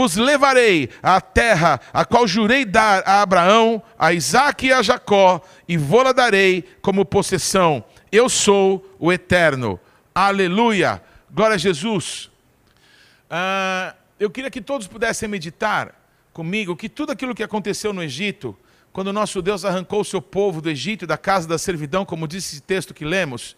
vos levarei à terra a qual jurei dar a Abraão, a Isaque e a Jacó, e vou-la darei como possessão. Eu sou o Eterno. Aleluia! Glória a Jesus. Ah, eu queria que todos pudessem meditar comigo que tudo aquilo que aconteceu no Egito, quando nosso Deus arrancou o seu povo do Egito e da casa da servidão, como disse esse texto que lemos,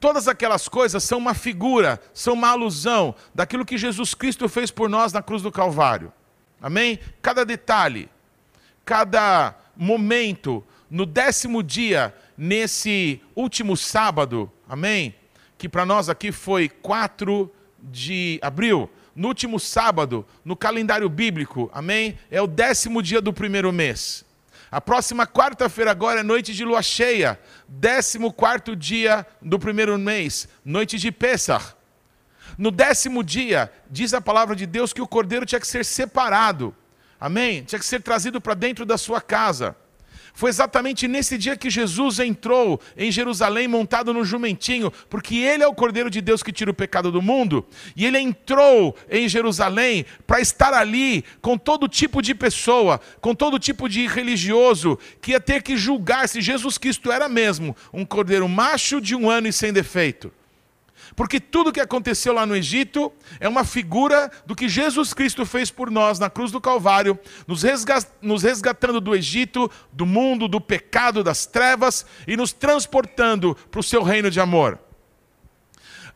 Todas aquelas coisas são uma figura, são uma alusão daquilo que Jesus Cristo fez por nós na cruz do Calvário. Amém? Cada detalhe, cada momento, no décimo dia, nesse último sábado, amém? Que para nós aqui foi 4 de abril, no último sábado, no calendário bíblico, amém? É o décimo dia do primeiro mês. A próxima quarta-feira agora é noite de lua cheia, décimo quarto dia do primeiro mês, noite de Pessah. No décimo dia, diz a palavra de Deus que o cordeiro tinha que ser separado. Amém? Tinha que ser trazido para dentro da sua casa. Foi exatamente nesse dia que Jesus entrou em Jerusalém montado no jumentinho, porque ele é o Cordeiro de Deus que tira o pecado do mundo, e ele entrou em Jerusalém para estar ali com todo tipo de pessoa, com todo tipo de religioso, que ia ter que julgar se Jesus Cristo era mesmo um cordeiro macho de um ano e sem defeito. Porque tudo que aconteceu lá no Egito é uma figura do que Jesus Cristo fez por nós na cruz do Calvário, nos resgatando do Egito, do mundo, do pecado, das trevas e nos transportando para o seu reino de amor.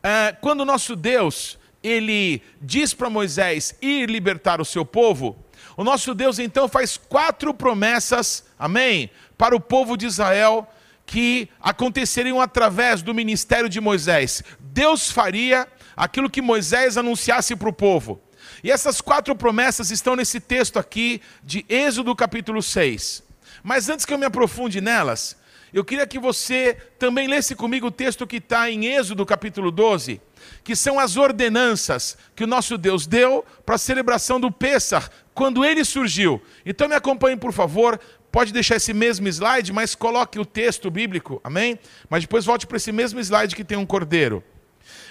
É, quando o nosso Deus ele diz para Moisés ir libertar o seu povo, o nosso Deus então faz quatro promessas, amém, para o povo de Israel que aconteceriam através do ministério de Moisés. Deus faria aquilo que Moisés anunciasse para o povo. E essas quatro promessas estão nesse texto aqui de Êxodo capítulo 6. Mas antes que eu me aprofunde nelas, eu queria que você também lesse comigo o texto que está em Êxodo capítulo 12, que são as ordenanças que o nosso Deus deu para a celebração do Pêssar, quando ele surgiu. Então me acompanhe, por favor, Pode deixar esse mesmo slide, mas coloque o texto bíblico, amém? Mas depois volte para esse mesmo slide que tem um cordeiro.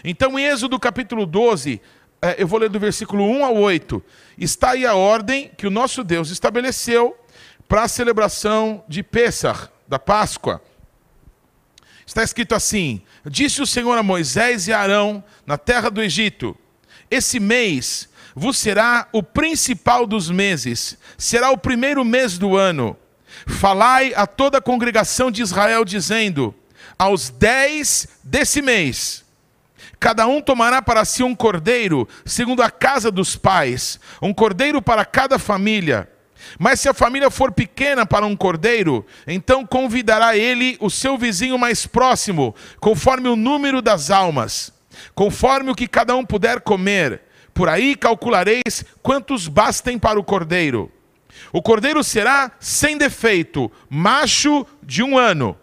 Então, em Êxodo capítulo 12, é, eu vou ler do versículo 1 ao 8. Está aí a ordem que o nosso Deus estabeleceu para a celebração de Pêssar, da Páscoa. Está escrito assim: Disse o Senhor a Moisés e a Arão na terra do Egito: Esse mês vos será o principal dos meses, será o primeiro mês do ano. Falai a toda a congregação de Israel, dizendo: Aos dez desse mês, cada um tomará para si um cordeiro, segundo a casa dos pais, um cordeiro para cada família. Mas se a família for pequena para um cordeiro, então convidará ele o seu vizinho mais próximo, conforme o número das almas, conforme o que cada um puder comer. Por aí calculareis quantos bastem para o cordeiro. O cordeiro será sem defeito, macho de um ano.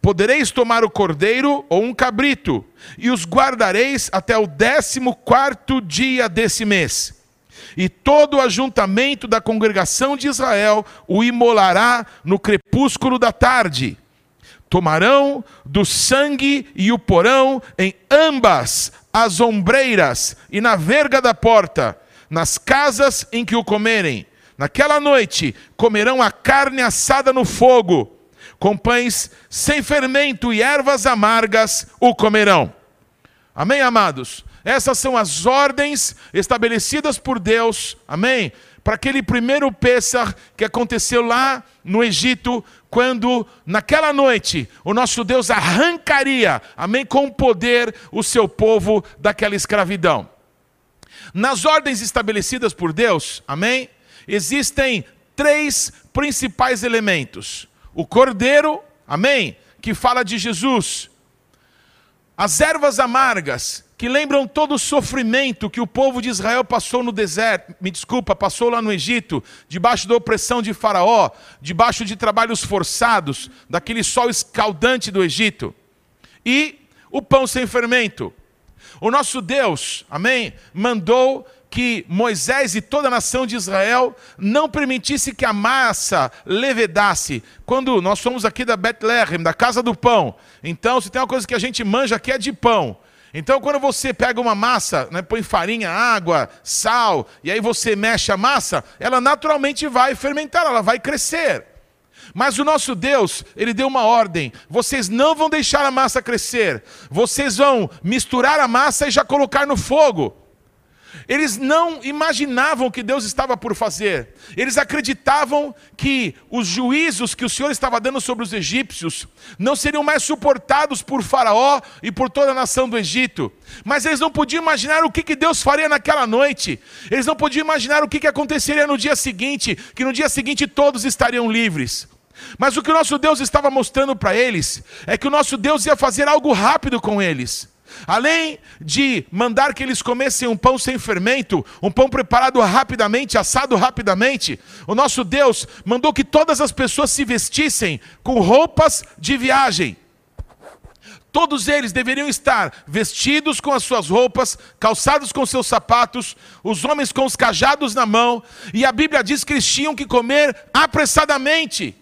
Podereis tomar o cordeiro ou um cabrito, e os guardareis até o décimo quarto dia desse mês. E todo o ajuntamento da congregação de Israel o imolará no crepúsculo da tarde. Tomarão do sangue e o porão em ambas as ombreiras e na verga da porta, nas casas em que o comerem Naquela noite comerão a carne assada no fogo, com pães sem fermento e ervas amargas o comerão. Amém, amados? Essas são as ordens estabelecidas por Deus, amém? Para aquele primeiro Pêssar que aconteceu lá no Egito, quando naquela noite o nosso Deus arrancaria, amém, com poder o seu povo daquela escravidão. Nas ordens estabelecidas por Deus, amém? existem três principais elementos: o cordeiro, amém? Que fala de Jesus. As ervas amargas, que lembram todo o sofrimento que o povo de Israel passou no deserto, me desculpa, passou lá no Egito, debaixo da opressão de Faraó, debaixo de trabalhos forçados, daquele sol escaldante do Egito. E o pão sem fermento. O nosso Deus, amém, mandou que Moisés e toda a nação de Israel não permitisse que a massa levedasse. Quando nós somos aqui da Bethlehem, da casa do pão, então se tem uma coisa que a gente manja aqui é de pão. Então, quando você pega uma massa, né, põe farinha, água, sal, e aí você mexe a massa, ela naturalmente vai fermentar, ela vai crescer. Mas o nosso Deus, ele deu uma ordem: vocês não vão deixar a massa crescer, vocês vão misturar a massa e já colocar no fogo. Eles não imaginavam o que Deus estava por fazer. Eles acreditavam que os juízos que o Senhor estava dando sobre os egípcios não seriam mais suportados por Faraó e por toda a nação do Egito. Mas eles não podiam imaginar o que Deus faria naquela noite. Eles não podiam imaginar o que aconteceria no dia seguinte, que no dia seguinte todos estariam livres. Mas o que o nosso Deus estava mostrando para eles é que o nosso Deus ia fazer algo rápido com eles. Além de mandar que eles comessem um pão sem fermento, um pão preparado rapidamente, assado rapidamente, o nosso Deus mandou que todas as pessoas se vestissem com roupas de viagem. Todos eles deveriam estar vestidos com as suas roupas, calçados com seus sapatos, os homens com os cajados na mão, e a Bíblia diz que eles tinham que comer apressadamente.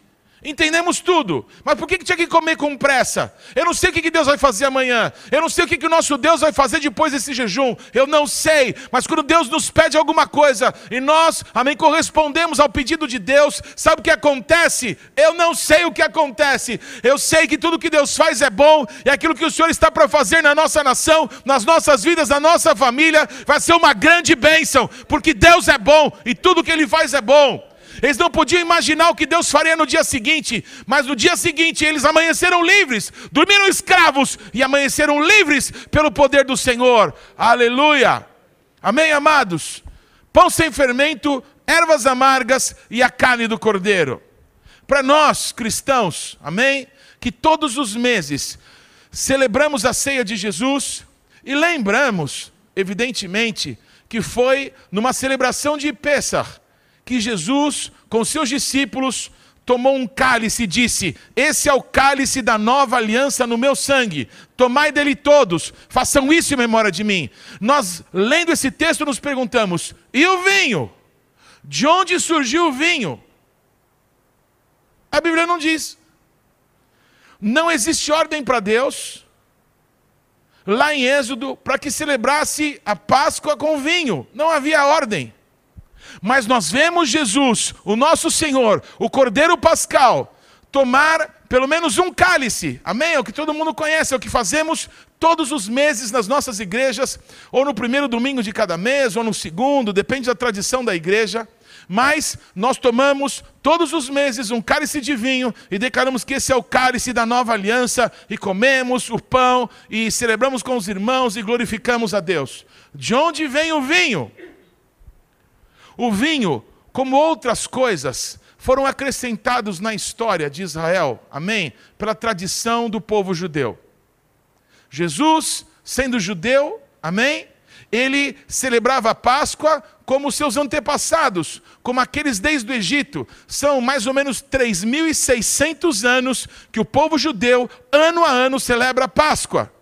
Entendemos tudo, mas por que, tinha que comer com pressa? Eu não sei o que, Deus vai fazer amanhã, eu não sei o que, que o nosso Deus vai fazer depois desse jejum, eu não sei, mas quando Deus nos pede alguma coisa e nós, amém, correspondemos ao pedido de Deus, sabe o que acontece? Eu não sei o que acontece, eu sei que tudo que Deus faz é bom e aquilo que o Senhor está para fazer na nossa nação, nas nossas vidas, na nossa família, vai ser uma grande bênção, porque Deus é bom e tudo que Ele faz é bom. Eles não podiam imaginar o que Deus faria no dia seguinte, mas no dia seguinte eles amanheceram livres, dormiram escravos e amanheceram livres pelo poder do Senhor. Aleluia! Amém, amados? Pão sem fermento, ervas amargas e a carne do cordeiro. Para nós cristãos, amém? Que todos os meses celebramos a ceia de Jesus e lembramos, evidentemente, que foi numa celebração de Pessah que Jesus, com seus discípulos, tomou um cálice e disse: Esse é o cálice da nova aliança no meu sangue. Tomai dele todos, façam isso em memória de mim. Nós, lendo esse texto, nos perguntamos: e o vinho? De onde surgiu o vinho? A Bíblia não diz. Não existe ordem para Deus, lá em Êxodo, para que celebrasse a Páscoa com vinho. Não havia ordem. Mas nós vemos Jesus, o nosso Senhor, o Cordeiro Pascal, tomar pelo menos um cálice, amém? É o que todo mundo conhece, é o que fazemos todos os meses nas nossas igrejas, ou no primeiro domingo de cada mês, ou no segundo, depende da tradição da igreja. Mas nós tomamos todos os meses um cálice de vinho e declaramos que esse é o cálice da nova aliança, e comemos o pão, e celebramos com os irmãos e glorificamos a Deus. De onde vem o vinho? O vinho, como outras coisas, foram acrescentados na história de Israel, amém? Pela tradição do povo judeu. Jesus, sendo judeu, amém? Ele celebrava a Páscoa como seus antepassados, como aqueles desde o Egito. São mais ou menos 3.600 anos que o povo judeu, ano a ano, celebra a Páscoa.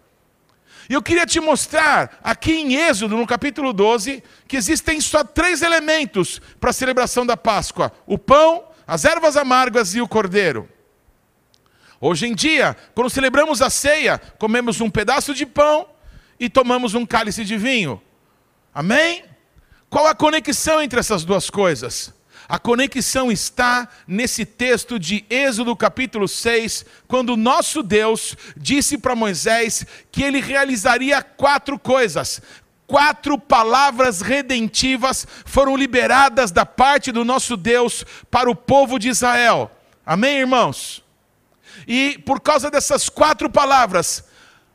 E eu queria te mostrar aqui em Êxodo, no capítulo 12, que existem só três elementos para a celebração da Páscoa: o pão, as ervas amargas e o cordeiro. Hoje em dia, quando celebramos a ceia, comemos um pedaço de pão e tomamos um cálice de vinho. Amém? Qual a conexão entre essas duas coisas? A conexão está nesse texto de Êxodo capítulo 6, quando nosso Deus disse para Moisés que ele realizaria quatro coisas. Quatro palavras redentivas foram liberadas da parte do nosso Deus para o povo de Israel. Amém, irmãos? E por causa dessas quatro palavras,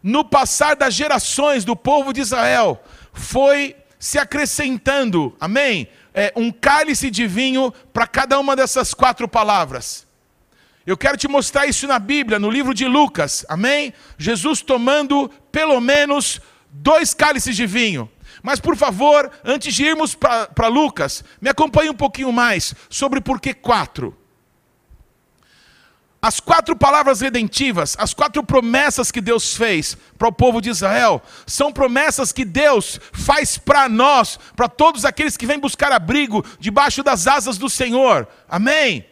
no passar das gerações do povo de Israel, foi se acrescentando, amém? É, um cálice de vinho para cada uma dessas quatro palavras. Eu quero te mostrar isso na Bíblia, no livro de Lucas, amém? Jesus tomando pelo menos dois cálices de vinho. Mas por favor, antes de irmos para Lucas, me acompanhe um pouquinho mais sobre por que quatro. As quatro palavras redentivas, as quatro promessas que Deus fez para o povo de Israel, são promessas que Deus faz para nós, para todos aqueles que vêm buscar abrigo debaixo das asas do Senhor. Amém?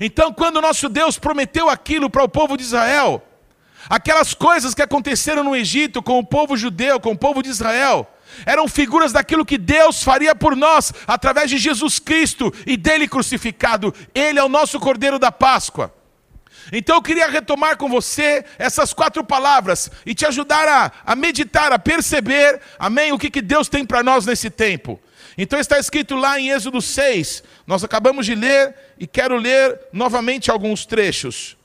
Então, quando nosso Deus prometeu aquilo para o povo de Israel, Aquelas coisas que aconteceram no Egito com o povo judeu, com o povo de Israel, eram figuras daquilo que Deus faria por nós através de Jesus Cristo e dele crucificado. Ele é o nosso Cordeiro da Páscoa. Então eu queria retomar com você essas quatro palavras e te ajudar a, a meditar, a perceber, amém, o que, que Deus tem para nós nesse tempo. Então está escrito lá em Êxodo 6, nós acabamos de ler e quero ler novamente alguns trechos.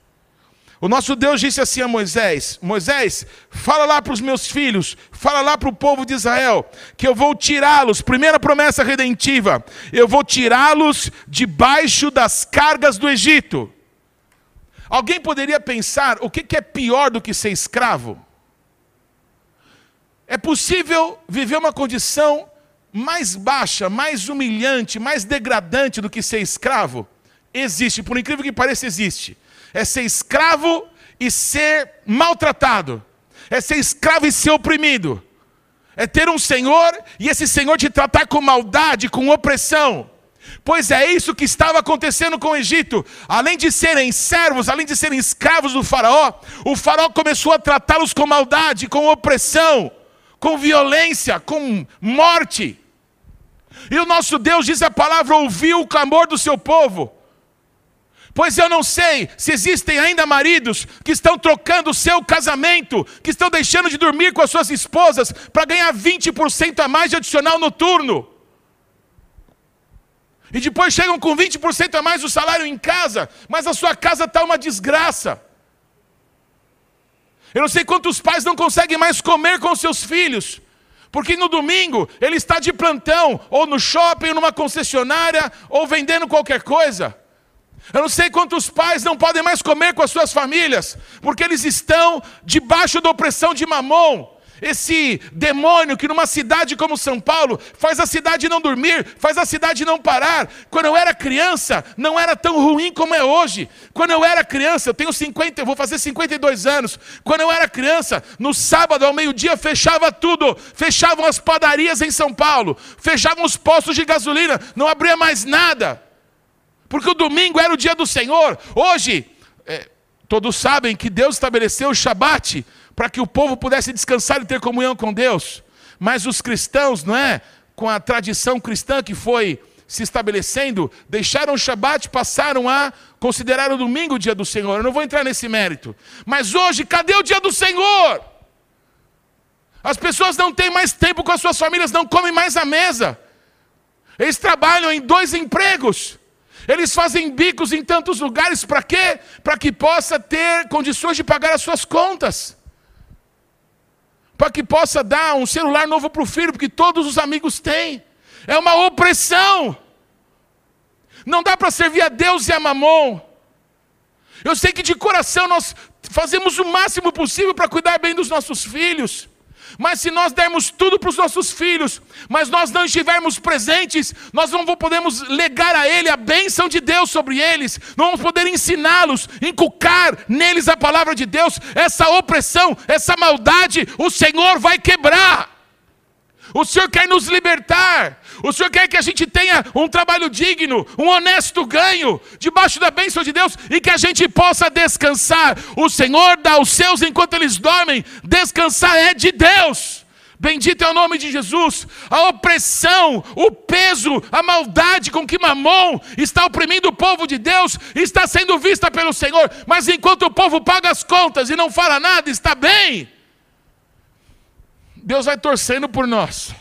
O nosso Deus disse assim a Moisés: Moisés, fala lá para os meus filhos, fala lá para o povo de Israel, que eu vou tirá-los, primeira promessa redentiva, eu vou tirá-los debaixo das cargas do Egito. Alguém poderia pensar o que é pior do que ser escravo? É possível viver uma condição mais baixa, mais humilhante, mais degradante do que ser escravo? Existe, por incrível que pareça, existe. É ser escravo e ser maltratado. É ser escravo e ser oprimido. É ter um senhor e esse senhor te tratar com maldade, com opressão. Pois é isso que estava acontecendo com o Egito. Além de serem servos, além de serem escravos do Faraó, o Faraó começou a tratá-los com maldade, com opressão, com violência, com morte. E o nosso Deus, diz a palavra, ouviu o clamor do seu povo. Pois eu não sei se existem ainda maridos que estão trocando o seu casamento, que estão deixando de dormir com as suas esposas para ganhar 20% a mais de adicional noturno. E depois chegam com 20% a mais do salário em casa, mas a sua casa está uma desgraça. Eu não sei quantos pais não conseguem mais comer com seus filhos, porque no domingo ele está de plantão, ou no shopping, ou numa concessionária, ou vendendo qualquer coisa. Eu não sei quantos pais não podem mais comer com as suas famílias, porque eles estão debaixo da opressão de mamon. Esse demônio que numa cidade como São Paulo faz a cidade não dormir, faz a cidade não parar. Quando eu era criança, não era tão ruim como é hoje. Quando eu era criança, eu tenho 50, eu vou fazer 52 anos. Quando eu era criança, no sábado ao meio-dia fechava tudo, fechavam as padarias em São Paulo, fechavam os postos de gasolina, não abria mais nada. Porque o domingo era o dia do Senhor. Hoje, é, todos sabem que Deus estabeleceu o Shabat para que o povo pudesse descansar e ter comunhão com Deus. Mas os cristãos, não é? Com a tradição cristã que foi se estabelecendo, deixaram o Shabat, passaram a considerar o domingo o dia do Senhor. Eu não vou entrar nesse mérito. Mas hoje, cadê o dia do Senhor? As pessoas não têm mais tempo com as suas famílias, não comem mais à mesa. Eles trabalham em dois empregos. Eles fazem bicos em tantos lugares, para quê? Para que possa ter condições de pagar as suas contas. Para que possa dar um celular novo para o filho, porque todos os amigos têm. É uma opressão. Não dá para servir a Deus e a mamon. Eu sei que de coração nós fazemos o máximo possível para cuidar bem dos nossos filhos. Mas se nós dermos tudo para os nossos filhos, mas nós não estivermos presentes, nós não podemos legar a ele a bênção de Deus sobre eles, não vamos poder ensiná-los, inculcar neles a palavra de Deus, essa opressão, essa maldade, o Senhor vai quebrar. O Senhor quer nos libertar. O Senhor quer que a gente tenha um trabalho digno, um honesto ganho, debaixo da bênção de Deus e que a gente possa descansar. O Senhor dá aos seus enquanto eles dormem. Descansar é de Deus. Bendito é o nome de Jesus. A opressão, o peso, a maldade com que Mamon está oprimindo o povo de Deus está sendo vista pelo Senhor. Mas enquanto o povo paga as contas e não fala nada, está bem. Deus vai torcendo por nós.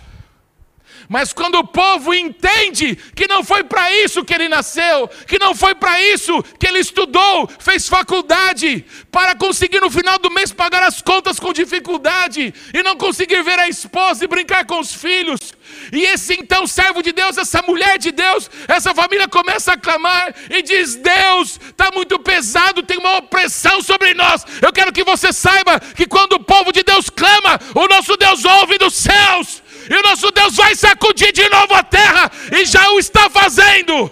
Mas quando o povo entende que não foi para isso que ele nasceu, que não foi para isso que ele estudou, fez faculdade, para conseguir no final do mês pagar as contas com dificuldade, e não conseguir ver a esposa e brincar com os filhos, e esse então servo de Deus, essa mulher de Deus, essa família começa a clamar e diz: Deus, está muito pesado, tem uma opressão sobre nós. Eu quero que você saiba que quando o povo de Deus clama, o nosso Deus ouve dos céus e o nosso Deus vai sacudir de novo a terra, e já o está fazendo.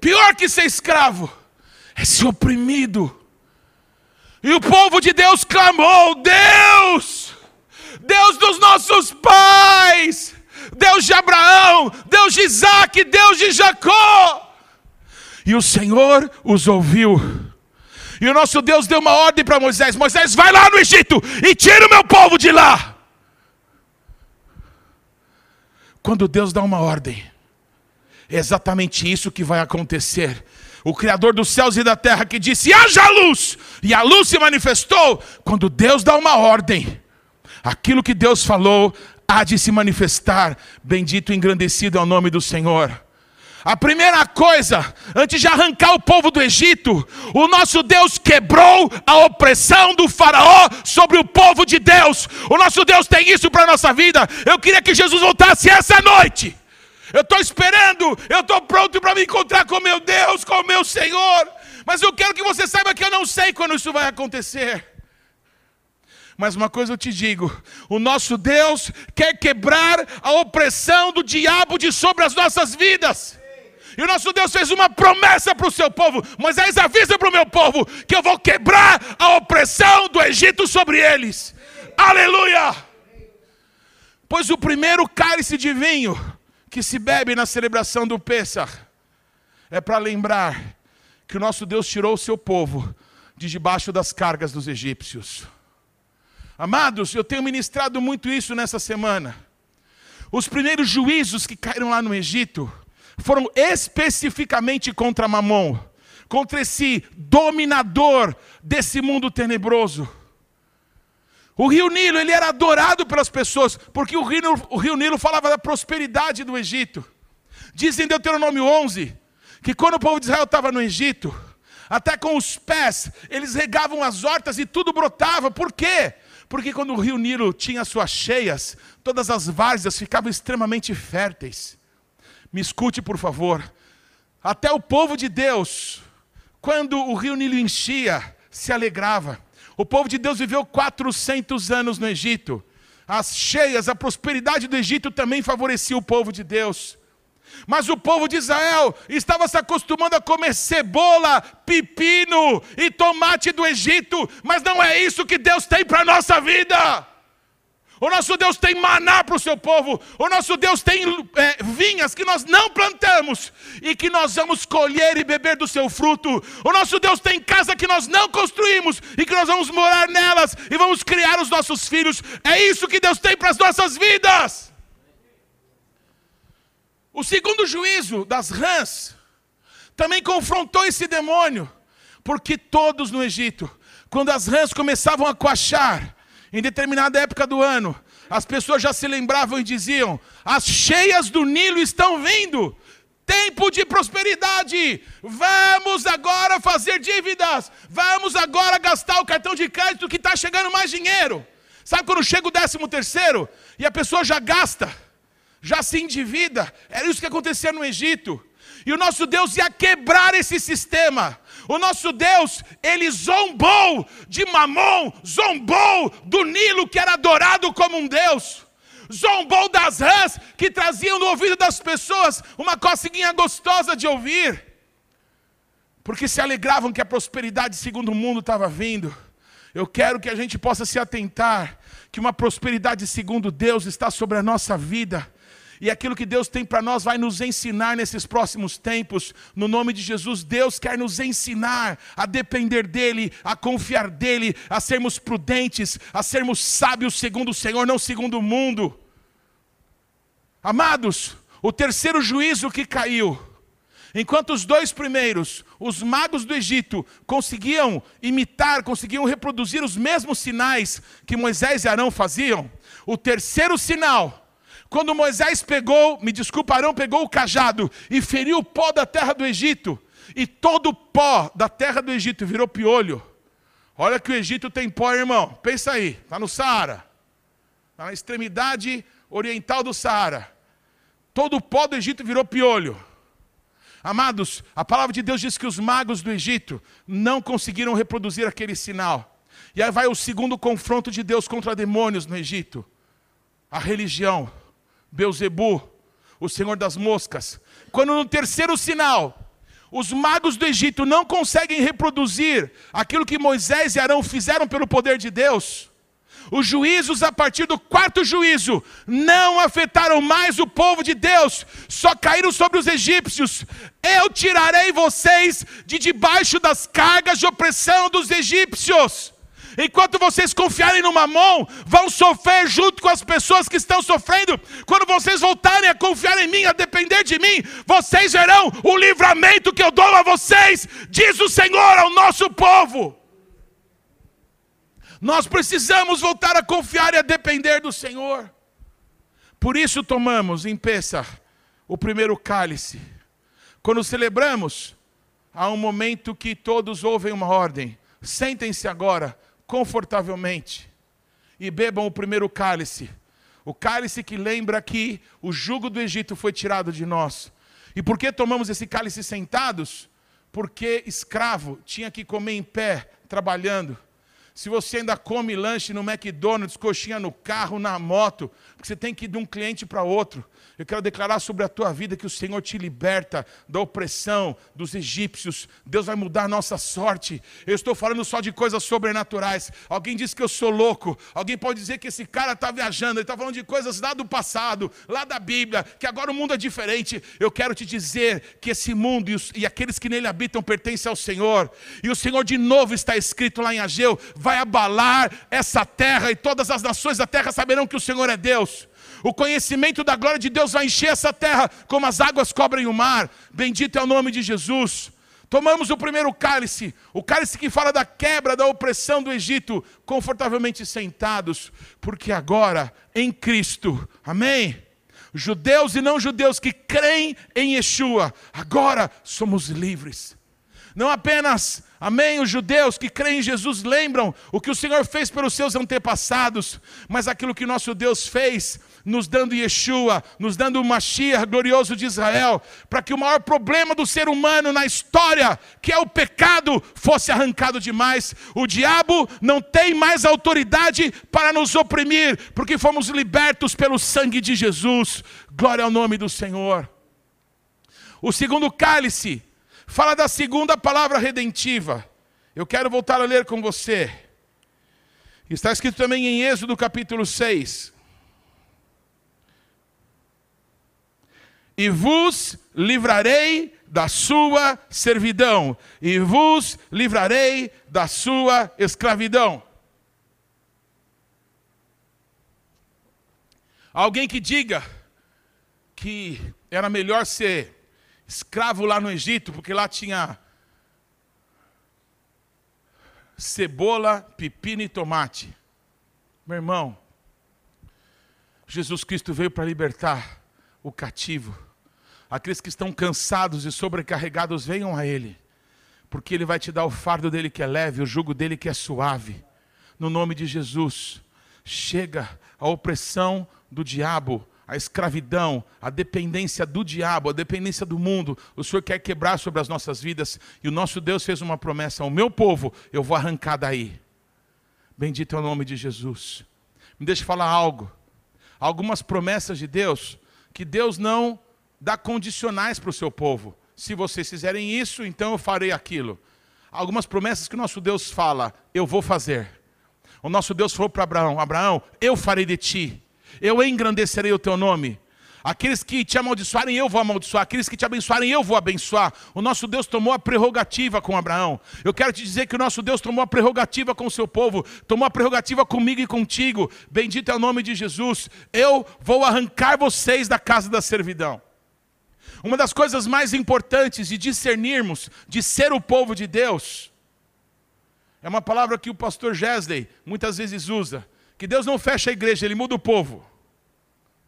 Pior que ser escravo é ser oprimido. E o povo de Deus clamou: Deus, Deus dos nossos pais, Deus de Abraão, Deus de Isaac, Deus de Jacó. E o Senhor os ouviu. E o nosso Deus deu uma ordem para Moisés: Moisés, vai lá no Egito e tira o meu povo de lá. Quando Deus dá uma ordem, é exatamente isso que vai acontecer. O Criador dos céus e da terra que disse: haja luz, e a luz se manifestou. Quando Deus dá uma ordem, aquilo que Deus falou há de se manifestar. Bendito e engrandecido é o nome do Senhor. A primeira coisa, antes de arrancar o povo do Egito, o nosso Deus quebrou a opressão do Faraó sobre o povo de Deus. O nosso Deus tem isso para a nossa vida. Eu queria que Jesus voltasse essa noite. Eu estou esperando, eu estou pronto para me encontrar com meu Deus, com o meu Senhor. Mas eu quero que você saiba que eu não sei quando isso vai acontecer. Mas uma coisa eu te digo: o nosso Deus quer quebrar a opressão do diabo de sobre as nossas vidas. E o nosso Deus fez uma promessa para o seu povo. Moisés avisa para o meu povo que eu vou quebrar a opressão do Egito sobre eles. Aleluia! Pois o primeiro cálice de vinho que se bebe na celebração do Pêssar é para lembrar que o nosso Deus tirou o seu povo de debaixo das cargas dos egípcios. Amados, eu tenho ministrado muito isso nessa semana. Os primeiros juízos que caíram lá no Egito foram especificamente contra Mamon, contra esse dominador desse mundo tenebroso. O rio Nilo, ele era adorado pelas pessoas, porque o rio, o rio Nilo falava da prosperidade do Egito. Diz em Deuteronômio 11, que quando o povo de Israel estava no Egito, até com os pés, eles regavam as hortas e tudo brotava. Por quê? Porque quando o rio Nilo tinha suas cheias, todas as várzeas ficavam extremamente férteis. Me escute, por favor. Até o povo de Deus, quando o rio Nilo enchia, se alegrava. O povo de Deus viveu 400 anos no Egito. As cheias, a prosperidade do Egito também favorecia o povo de Deus. Mas o povo de Israel estava se acostumando a comer cebola, pepino e tomate do Egito, mas não é isso que Deus tem para a nossa vida. O nosso Deus tem maná para o seu povo. O nosso Deus tem é, vinhas que nós não plantamos e que nós vamos colher e beber do seu fruto. O nosso Deus tem casa que nós não construímos e que nós vamos morar nelas e vamos criar os nossos filhos. É isso que Deus tem para as nossas vidas. O segundo juízo das rãs também confrontou esse demônio, porque todos no Egito, quando as rãs começavam a coachar, em determinada época do ano, as pessoas já se lembravam e diziam: as cheias do Nilo estão vindo, tempo de prosperidade, vamos agora fazer dívidas, vamos agora gastar o cartão de crédito que está chegando mais dinheiro. Sabe quando chega o décimo terceiro e a pessoa já gasta, já se endivida? Era isso que acontecia no Egito. E o nosso Deus ia quebrar esse sistema. O nosso Deus, ele zombou de Mamon, zombou do Nilo que era adorado como um Deus. Zombou das rãs que traziam no ouvido das pessoas uma coceguinha gostosa de ouvir. Porque se alegravam que a prosperidade segundo o mundo estava vindo. Eu quero que a gente possa se atentar que uma prosperidade segundo Deus está sobre a nossa vida e aquilo que Deus tem para nós vai nos ensinar nesses próximos tempos. No nome de Jesus, Deus quer nos ensinar a depender dEle, a confiar dEle, a sermos prudentes, a sermos sábios segundo o Senhor, não segundo o mundo. Amados, o terceiro juízo que caiu, enquanto os dois primeiros, os magos do Egito, conseguiam imitar, conseguiam reproduzir os mesmos sinais que Moisés e Arão faziam, o terceiro sinal quando Moisés pegou, me desculpa, Arão pegou o cajado e feriu o pó da terra do Egito, e todo o pó da terra do Egito virou piolho. Olha que o Egito tem pó, irmão. Pensa aí, está no Saara, está na extremidade oriental do Saara. Todo o pó do Egito virou piolho. Amados, a palavra de Deus diz que os magos do Egito não conseguiram reproduzir aquele sinal. E aí vai o segundo confronto de Deus contra demônios no Egito: a religião. Beuzebu, o senhor das moscas. Quando no terceiro sinal, os magos do Egito não conseguem reproduzir aquilo que Moisés e Arão fizeram pelo poder de Deus, Os juízos, a partir do quarto juízo, não afetaram mais o povo de Deus, só caíram sobre os egípcios. Eu tirarei vocês de debaixo das cargas de opressão dos egípcios. Enquanto vocês confiarem no mamão, vão sofrer junto com as pessoas que estão sofrendo. Quando vocês voltarem a confiar em mim, a depender de mim, vocês verão o livramento que eu dou a vocês, diz o Senhor ao nosso povo. Nós precisamos voltar a confiar e a depender do Senhor. Por isso tomamos em Pessah o primeiro cálice. Quando celebramos, há um momento que todos ouvem uma ordem. Sentem-se agora confortavelmente e bebam o primeiro cálice. O cálice que lembra que o jugo do Egito foi tirado de nós. E por que tomamos esse cálice sentados? Porque escravo tinha que comer em pé, trabalhando. Se você ainda come lanche no McDonald's, coxinha no carro, na moto, porque você tem que ir de um cliente para outro. Eu quero declarar sobre a tua vida que o Senhor te liberta da opressão dos egípcios. Deus vai mudar a nossa sorte. Eu estou falando só de coisas sobrenaturais. Alguém diz que eu sou louco. Alguém pode dizer que esse cara está viajando. Ele está falando de coisas lá do passado, lá da Bíblia, que agora o mundo é diferente. Eu quero te dizer que esse mundo e, os, e aqueles que nele habitam pertencem ao Senhor. E o Senhor, de novo, está escrito lá em Ageu, vai abalar essa terra e todas as nações da terra saberão que o Senhor é Deus. O conhecimento da glória de Deus vai encher essa terra como as águas cobrem o mar. Bendito é o nome de Jesus. Tomamos o primeiro cálice, o cálice que fala da quebra da opressão do Egito, confortavelmente sentados, porque agora em Cristo, amém? Judeus e não judeus que creem em Yeshua, agora somos livres. Não apenas, amém, os judeus que creem em Jesus lembram o que o Senhor fez pelos seus antepassados, mas aquilo que nosso Deus fez nos dando Yeshua, nos dando o Mashiach glorioso de Israel, para que o maior problema do ser humano na história, que é o pecado, fosse arrancado demais. O diabo não tem mais autoridade para nos oprimir, porque fomos libertos pelo sangue de Jesus. Glória ao nome do Senhor. O segundo cálice fala da segunda palavra redentiva. Eu quero voltar a ler com você. Está escrito também em Êxodo capítulo 6. e vos livrarei da sua servidão, e vos livrarei da sua escravidão. Alguém que diga que era melhor ser escravo lá no Egito, porque lá tinha cebola, pepino e tomate. Meu irmão, Jesus Cristo veio para libertar o cativo. Aqueles que estão cansados e sobrecarregados, venham a Ele, porque Ele vai te dar o fardo dele que é leve, o jugo dele que é suave. No nome de Jesus, chega a opressão do diabo, a escravidão, a dependência do diabo, a dependência do mundo, o Senhor quer quebrar sobre as nossas vidas, e o nosso Deus fez uma promessa: ao meu povo eu vou arrancar daí. Bendito é o nome de Jesus. Me deixe falar algo. Algumas promessas de Deus que Deus não dá condicionais para o seu povo. Se vocês fizerem isso, então eu farei aquilo. Algumas promessas que o nosso Deus fala, eu vou fazer. O nosso Deus falou para Abraão: Abraão, eu farei de ti, eu engrandecerei o teu nome. Aqueles que te amaldiçoarem, eu vou amaldiçoar. Aqueles que te abençoarem, eu vou abençoar. O nosso Deus tomou a prerrogativa com Abraão. Eu quero te dizer que o nosso Deus tomou a prerrogativa com o seu povo, tomou a prerrogativa comigo e contigo. Bendito é o nome de Jesus. Eu vou arrancar vocês da casa da servidão. Uma das coisas mais importantes de discernirmos, de ser o povo de Deus, é uma palavra que o pastor Gesley muitas vezes usa: que Deus não fecha a igreja, ele muda o povo.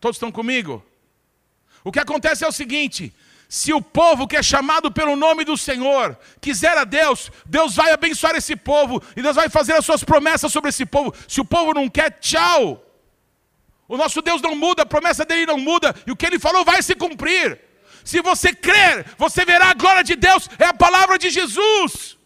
Todos estão comigo? O que acontece é o seguinte: se o povo que é chamado pelo nome do Senhor quiser a Deus, Deus vai abençoar esse povo e Deus vai fazer as suas promessas sobre esse povo. Se o povo não quer, tchau. O nosso Deus não muda, a promessa dele não muda e o que ele falou vai se cumprir. Se você crer, você verá a glória de Deus, é a palavra de Jesus.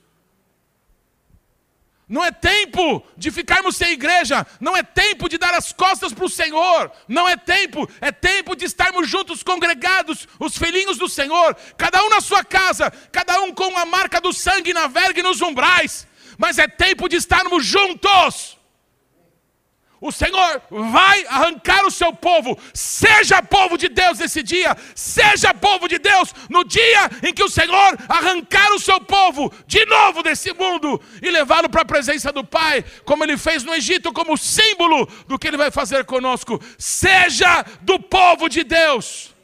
Não é tempo de ficarmos sem igreja, não é tempo de dar as costas para o Senhor, não é tempo, é tempo de estarmos juntos, congregados, os filhinhos do Senhor, cada um na sua casa, cada um com a marca do sangue na verga e nos umbrais, mas é tempo de estarmos juntos. O Senhor vai arrancar o seu povo. Seja povo de Deus nesse dia, seja povo de Deus no dia em que o Senhor arrancar o seu povo de novo desse mundo e levá-lo para a presença do Pai, como ele fez no Egito, como símbolo do que ele vai fazer conosco. Seja do povo de Deus.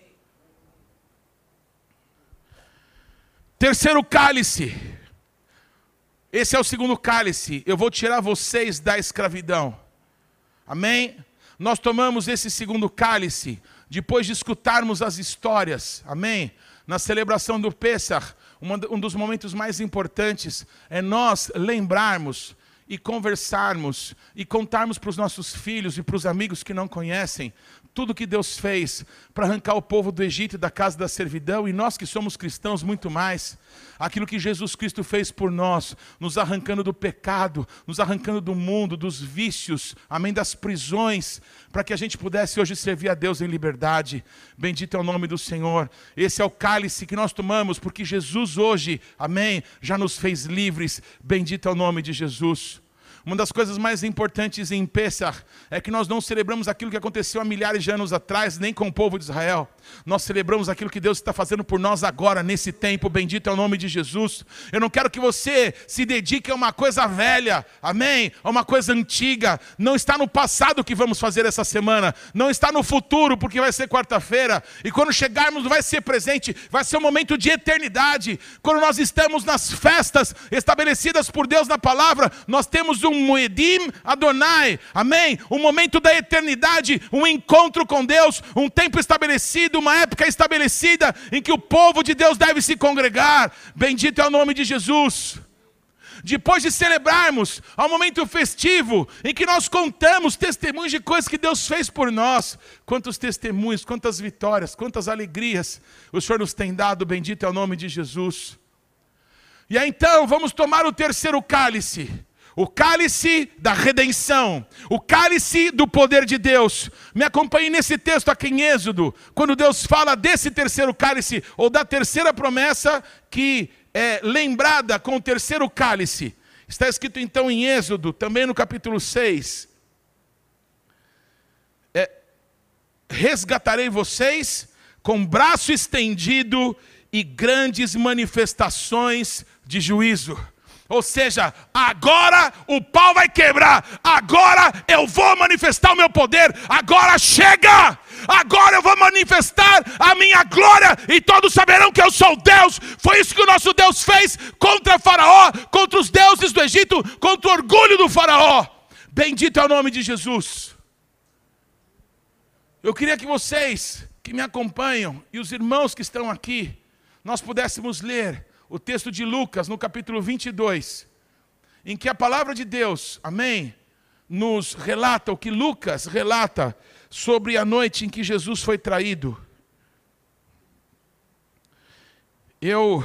Terceiro cálice. Esse é o segundo cálice. Eu vou tirar vocês da escravidão. Amém? Nós tomamos esse segundo cálice depois de escutarmos as histórias. Amém? Na celebração do Pêssar, um dos momentos mais importantes é nós lembrarmos e conversarmos e contarmos para os nossos filhos e para os amigos que não conhecem tudo que Deus fez para arrancar o povo do Egito e da casa da servidão, e nós que somos cristãos muito mais, aquilo que Jesus Cristo fez por nós, nos arrancando do pecado, nos arrancando do mundo, dos vícios, amém, das prisões, para que a gente pudesse hoje servir a Deus em liberdade. Bendito é o nome do Senhor. Esse é o cálice que nós tomamos, porque Jesus hoje, amém, já nos fez livres. Bendito é o nome de Jesus. Uma das coisas mais importantes em Pessah é que nós não celebramos aquilo que aconteceu há milhares de anos atrás, nem com o povo de Israel. Nós celebramos aquilo que Deus está fazendo por nós agora, nesse tempo. Bendito é o nome de Jesus. Eu não quero que você se dedique a uma coisa velha, amém? A uma coisa antiga. Não está no passado que vamos fazer essa semana, não está no futuro, porque vai ser quarta-feira. E quando chegarmos, vai ser presente, vai ser um momento de eternidade. Quando nós estamos nas festas estabelecidas por Deus na palavra, nós temos um Moedim Adonai, amém? Um momento da eternidade, um encontro com Deus, um tempo estabelecido, uma época estabelecida em que o povo de Deus deve se congregar. Bendito é o nome de Jesus depois de celebrarmos ao momento festivo em que nós contamos testemunhos de coisas que Deus fez por nós, quantos testemunhos, quantas vitórias, quantas alegrias o Senhor nos tem dado, bendito é o nome de Jesus. E aí então vamos tomar o terceiro cálice o cálice da redenção, o cálice do poder de Deus. Me acompanhe nesse texto aqui em Êxodo, quando Deus fala desse terceiro cálice, ou da terceira promessa que é lembrada com o terceiro cálice. Está escrito então em Êxodo, também no capítulo 6. É, Resgatarei vocês com braço estendido e grandes manifestações de juízo. Ou seja, agora o pau vai quebrar, agora eu vou manifestar o meu poder, agora chega, agora eu vou manifestar a minha glória e todos saberão que eu sou Deus. Foi isso que o nosso Deus fez contra Faraó, contra os deuses do Egito, contra o orgulho do Faraó. Bendito é o nome de Jesus. Eu queria que vocês que me acompanham e os irmãos que estão aqui, nós pudéssemos ler o texto de Lucas, no capítulo 22, em que a palavra de Deus, amém, nos relata o que Lucas relata sobre a noite em que Jesus foi traído. Eu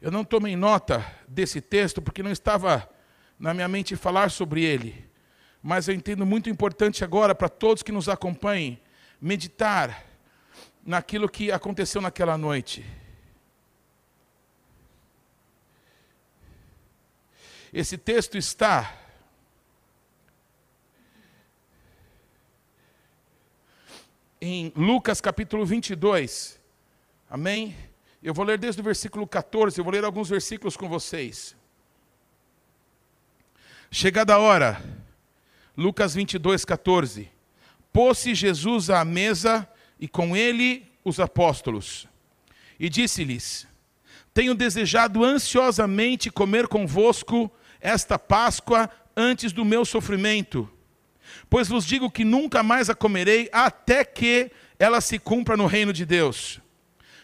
eu não tomei nota desse texto porque não estava na minha mente falar sobre ele, mas eu entendo muito importante agora para todos que nos acompanhem meditar naquilo que aconteceu naquela noite. Esse texto está em Lucas capítulo 22. Amém? Eu vou ler desde o versículo 14, eu vou ler alguns versículos com vocês. Chegada a hora, Lucas 22, 14. Pôs-se Jesus à mesa e com ele os apóstolos. E disse-lhes: Tenho desejado ansiosamente comer convosco esta Páscoa antes do meu sofrimento. Pois vos digo que nunca mais a comerei até que ela se cumpra no reino de Deus.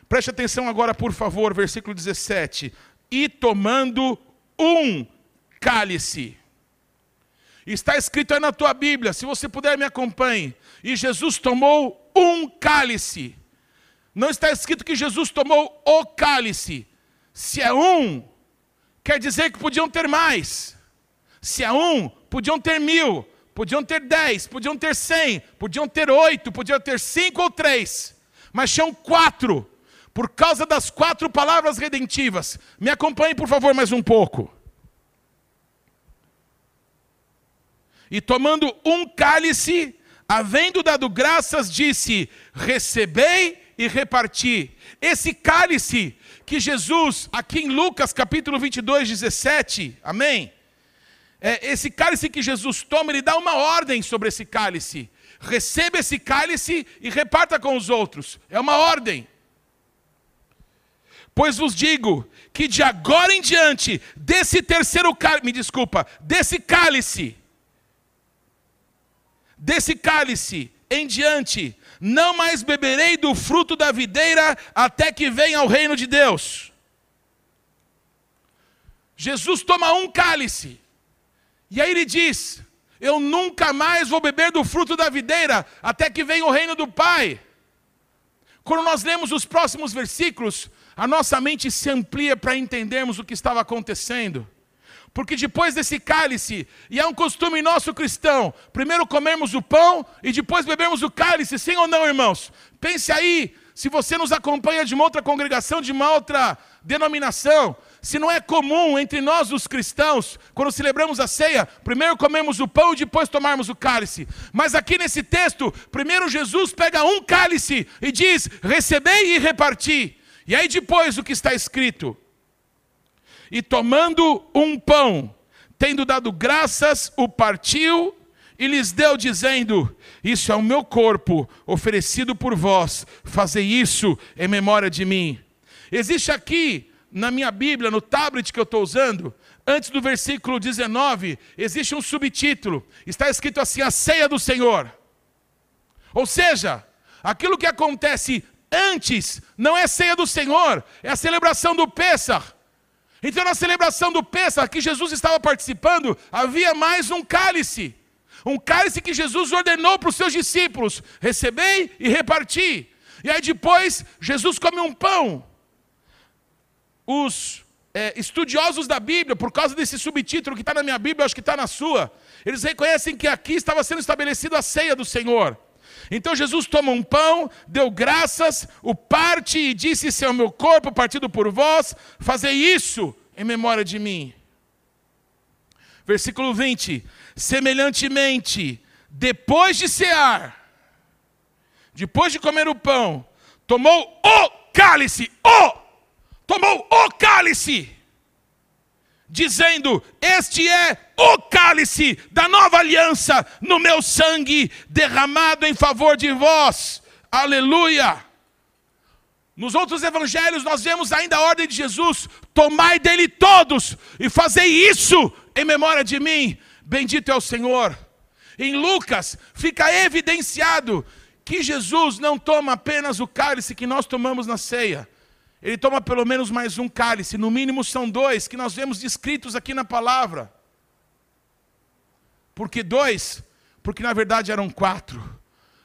Preste atenção agora, por favor, versículo 17. E tomando um cálice. Está escrito aí na tua Bíblia, se você puder me acompanhe. E Jesus tomou um cálice. Não está escrito que Jesus tomou o cálice. Se é um, quer dizer que podiam ter mais. Se é um, podiam ter mil, podiam ter dez, podiam ter cem, podiam ter oito, podiam ter cinco ou três. Mas tinham quatro, por causa das quatro palavras redentivas. Me acompanhe, por favor, mais um pouco. E tomando um cálice, havendo dado graças, disse: Recebei e reparti. Esse cálice que Jesus, aqui em Lucas capítulo 22, 17, amém? É, esse cálice que Jesus toma, ele dá uma ordem sobre esse cálice. Receba esse cálice e reparta com os outros. É uma ordem. Pois vos digo que de agora em diante, desse terceiro cálice, me desculpa, desse cálice, desse cálice em diante, não mais beberei do fruto da videira até que venha o reino de Deus. Jesus toma um cálice, e aí ele diz: Eu nunca mais vou beber do fruto da videira até que venha o reino do Pai. Quando nós lemos os próximos versículos, a nossa mente se amplia para entendermos o que estava acontecendo. Porque depois desse cálice, e é um costume nosso cristão, primeiro comermos o pão e depois bebermos o cálice, sim ou não, irmãos? Pense aí, se você nos acompanha de uma outra congregação, de uma outra denominação, se não é comum entre nós os cristãos, quando celebramos a ceia, primeiro comemos o pão e depois tomarmos o cálice. Mas aqui nesse texto, primeiro Jesus pega um cálice e diz: recebei e reparti. E aí depois o que está escrito? E tomando um pão, tendo dado graças, o partiu e lhes deu, dizendo: Isso é o meu corpo, oferecido por vós, fazei isso em memória de mim. Existe aqui, na minha Bíblia, no tablet que eu estou usando, antes do versículo 19, existe um subtítulo, está escrito assim: A ceia do Senhor. Ou seja, aquilo que acontece Antes, não é ceia do Senhor, é a celebração do Pêssar. Então, na celebração do Pêssar, que Jesus estava participando, havia mais um cálice. Um cálice que Jesus ordenou para os seus discípulos: recebei e reparti. E aí depois, Jesus come um pão. Os é, estudiosos da Bíblia, por causa desse subtítulo que está na minha Bíblia, acho que está na sua, eles reconhecem que aqui estava sendo estabelecida a ceia do Senhor. Então Jesus toma um pão, deu graças, o parte e disse: Esse é o meu corpo partido por vós, fazei isso em memória de mim. Versículo 20: Semelhantemente, depois de cear, depois de comer o pão, tomou o cálice, o, tomou o cálice dizendo: Este é o cálice da nova aliança no meu sangue derramado em favor de vós. Aleluia! Nos outros evangelhos nós vemos ainda a ordem de Jesus: tomai dele todos e fazei isso em memória de mim. Bendito é o Senhor. Em Lucas fica evidenciado que Jesus não toma apenas o cálice que nós tomamos na ceia, ele toma pelo menos mais um cálice, no mínimo são dois, que nós vemos descritos aqui na palavra. Por que dois? Porque na verdade eram quatro.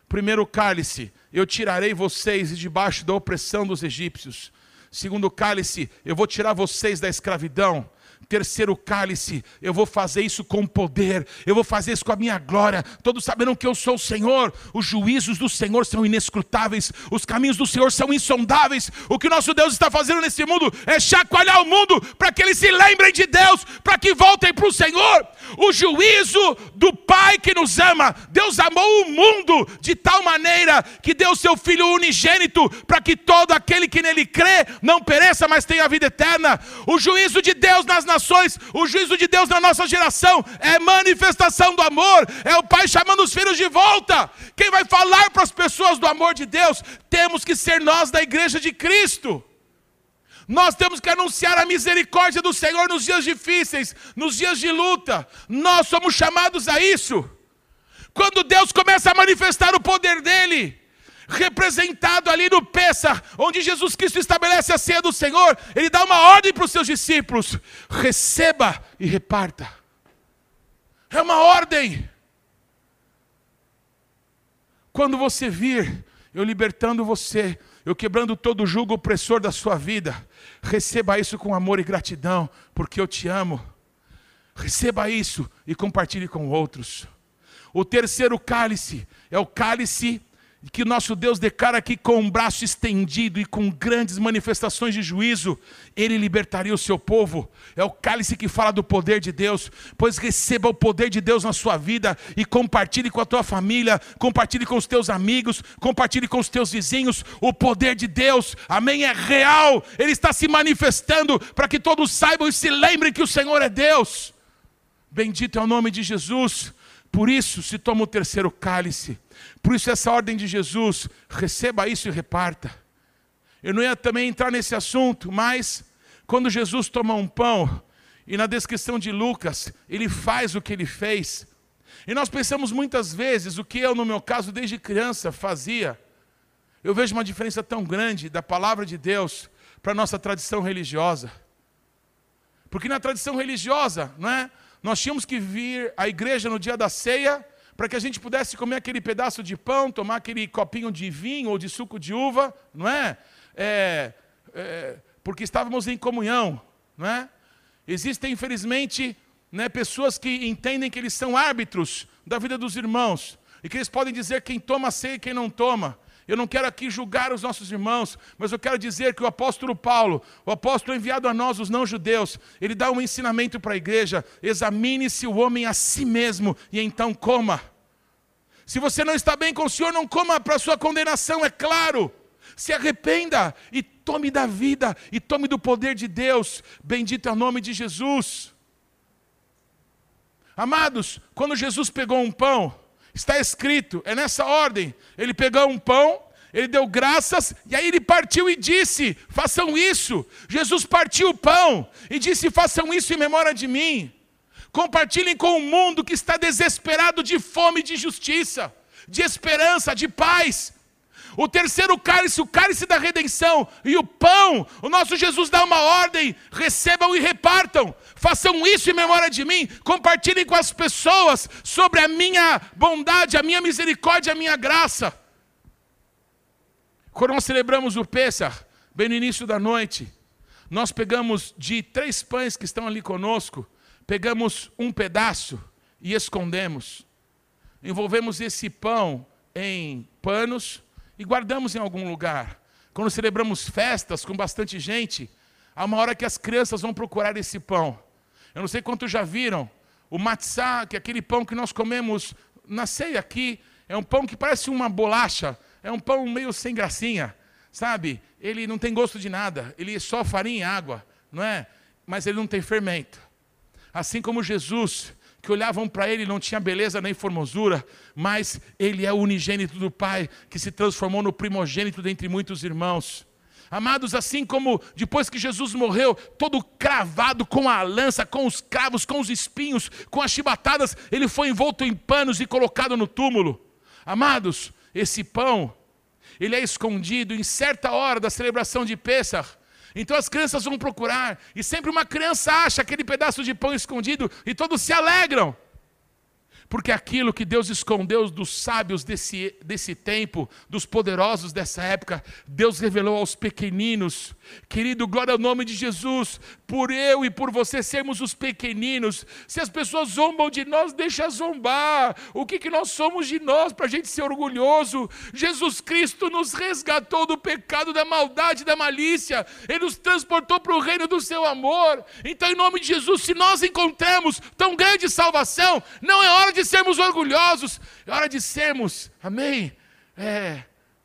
Primeiro cálice, eu tirarei vocês de debaixo da opressão dos egípcios. Segundo cálice, eu vou tirar vocês da escravidão terceiro cálice, eu vou fazer isso com poder, eu vou fazer isso com a minha glória. Todos saberão que eu sou o Senhor, os juízos do Senhor são inescrutáveis, os caminhos do Senhor são insondáveis. O que nosso Deus está fazendo nesse mundo é chacoalhar o mundo para que eles se lembrem de Deus, para que voltem para o Senhor. O juízo do Pai que nos ama, Deus amou o mundo de tal maneira que deu seu Filho unigênito para que todo aquele que nele crê não pereça, mas tenha vida eterna. O juízo de Deus nas nações, o juízo de Deus na nossa geração é manifestação do amor, é o Pai chamando os filhos de volta. Quem vai falar para as pessoas do amor de Deus? Temos que ser nós da igreja de Cristo. Nós temos que anunciar a misericórdia do Senhor nos dias difíceis, nos dias de luta. Nós somos chamados a isso. Quando Deus começa a manifestar o poder dele, representado ali no Pessa, onde Jesus Cristo estabelece a ceia do Senhor, ele dá uma ordem para os seus discípulos: receba e reparta. É uma ordem. Quando você vir eu libertando você, eu quebrando todo o jugo opressor da sua vida, receba isso com amor e gratidão, porque eu te amo. Receba isso e compartilhe com outros. O terceiro cálice é o cálice que nosso Deus declara que com um braço estendido e com grandes manifestações de juízo, ele libertaria o seu povo. É o cálice que fala do poder de Deus. Pois receba o poder de Deus na sua vida e compartilhe com a tua família, compartilhe com os teus amigos, compartilhe com os teus vizinhos. O poder de Deus, amém, é real. Ele está se manifestando para que todos saibam e se lembrem que o Senhor é Deus. Bendito é o nome de Jesus. Por isso se toma o terceiro cálice por isso, essa ordem de Jesus, receba isso e reparta. Eu não ia também entrar nesse assunto, mas quando Jesus toma um pão, e na descrição de Lucas, ele faz o que ele fez. E nós pensamos muitas vezes o que eu, no meu caso, desde criança, fazia. Eu vejo uma diferença tão grande da palavra de Deus para a nossa tradição religiosa. Porque na tradição religiosa, não é? Nós tínhamos que vir à igreja no dia da ceia para que a gente pudesse comer aquele pedaço de pão, tomar aquele copinho de vinho ou de suco de uva, não é? é, é porque estávamos em comunhão, não é? Existem, infelizmente, né, pessoas que entendem que eles são árbitros da vida dos irmãos e que eles podem dizer quem toma ceia e quem não toma. Eu não quero aqui julgar os nossos irmãos, mas eu quero dizer que o apóstolo Paulo, o apóstolo enviado a nós, os não-judeus, ele dá um ensinamento para a igreja: examine-se o homem a si mesmo e então coma. Se você não está bem com o Senhor, não coma para sua condenação, é claro. Se arrependa e tome da vida e tome do poder de Deus. Bendito é o nome de Jesus. Amados, quando Jesus pegou um pão, Está escrito, é nessa ordem. Ele pegou um pão, ele deu graças, e aí ele partiu e disse: façam isso. Jesus partiu o pão e disse: façam isso em memória de mim. Compartilhem com o mundo que está desesperado de fome, de justiça, de esperança, de paz. O terceiro cálice, o cálice da redenção, e o pão, o nosso Jesus dá uma ordem: recebam e repartam. Façam isso em memória de mim. Compartilhem com as pessoas sobre a minha bondade, a minha misericórdia, a minha graça. Quando nós celebramos o Pêssar, bem no início da noite, nós pegamos de três pães que estão ali conosco, pegamos um pedaço e escondemos. Envolvemos esse pão em panos e guardamos em algum lugar. Quando celebramos festas com bastante gente, há uma hora que as crianças vão procurar esse pão. Eu não sei quantos já viram o matzá, que é aquele pão que nós comemos na ceia aqui, é um pão que parece uma bolacha, é um pão meio sem gracinha, sabe? Ele não tem gosto de nada, ele é só farinha e água, não é? Mas ele não tem fermento. Assim como Jesus, que olhavam para ele não tinha beleza nem formosura, mas ele é o unigênito do Pai, que se transformou no primogênito dentre muitos irmãos. Amados, assim como depois que Jesus morreu, todo cravado com a lança, com os cravos, com os espinhos, com as chibatadas, ele foi envolto em panos e colocado no túmulo. Amados, esse pão, ele é escondido em certa hora da celebração de Pêssar. Então as crianças vão procurar, e sempre uma criança acha aquele pedaço de pão escondido, e todos se alegram. Porque aquilo que Deus escondeu dos sábios desse, desse tempo, dos poderosos dessa época, Deus revelou aos pequeninos. Querido, glória ao nome de Jesus, por eu e por você sermos os pequeninos. Se as pessoas zombam de nós, deixa zombar. O que, que nós somos de nós para a gente ser orgulhoso? Jesus Cristo nos resgatou do pecado, da maldade, da malícia. Ele nos transportou para o reino do seu amor. Então, em nome de Jesus, se nós encontramos tão grande salvação, não é hora de sermos orgulhosos, é hora de sermos, amém? É,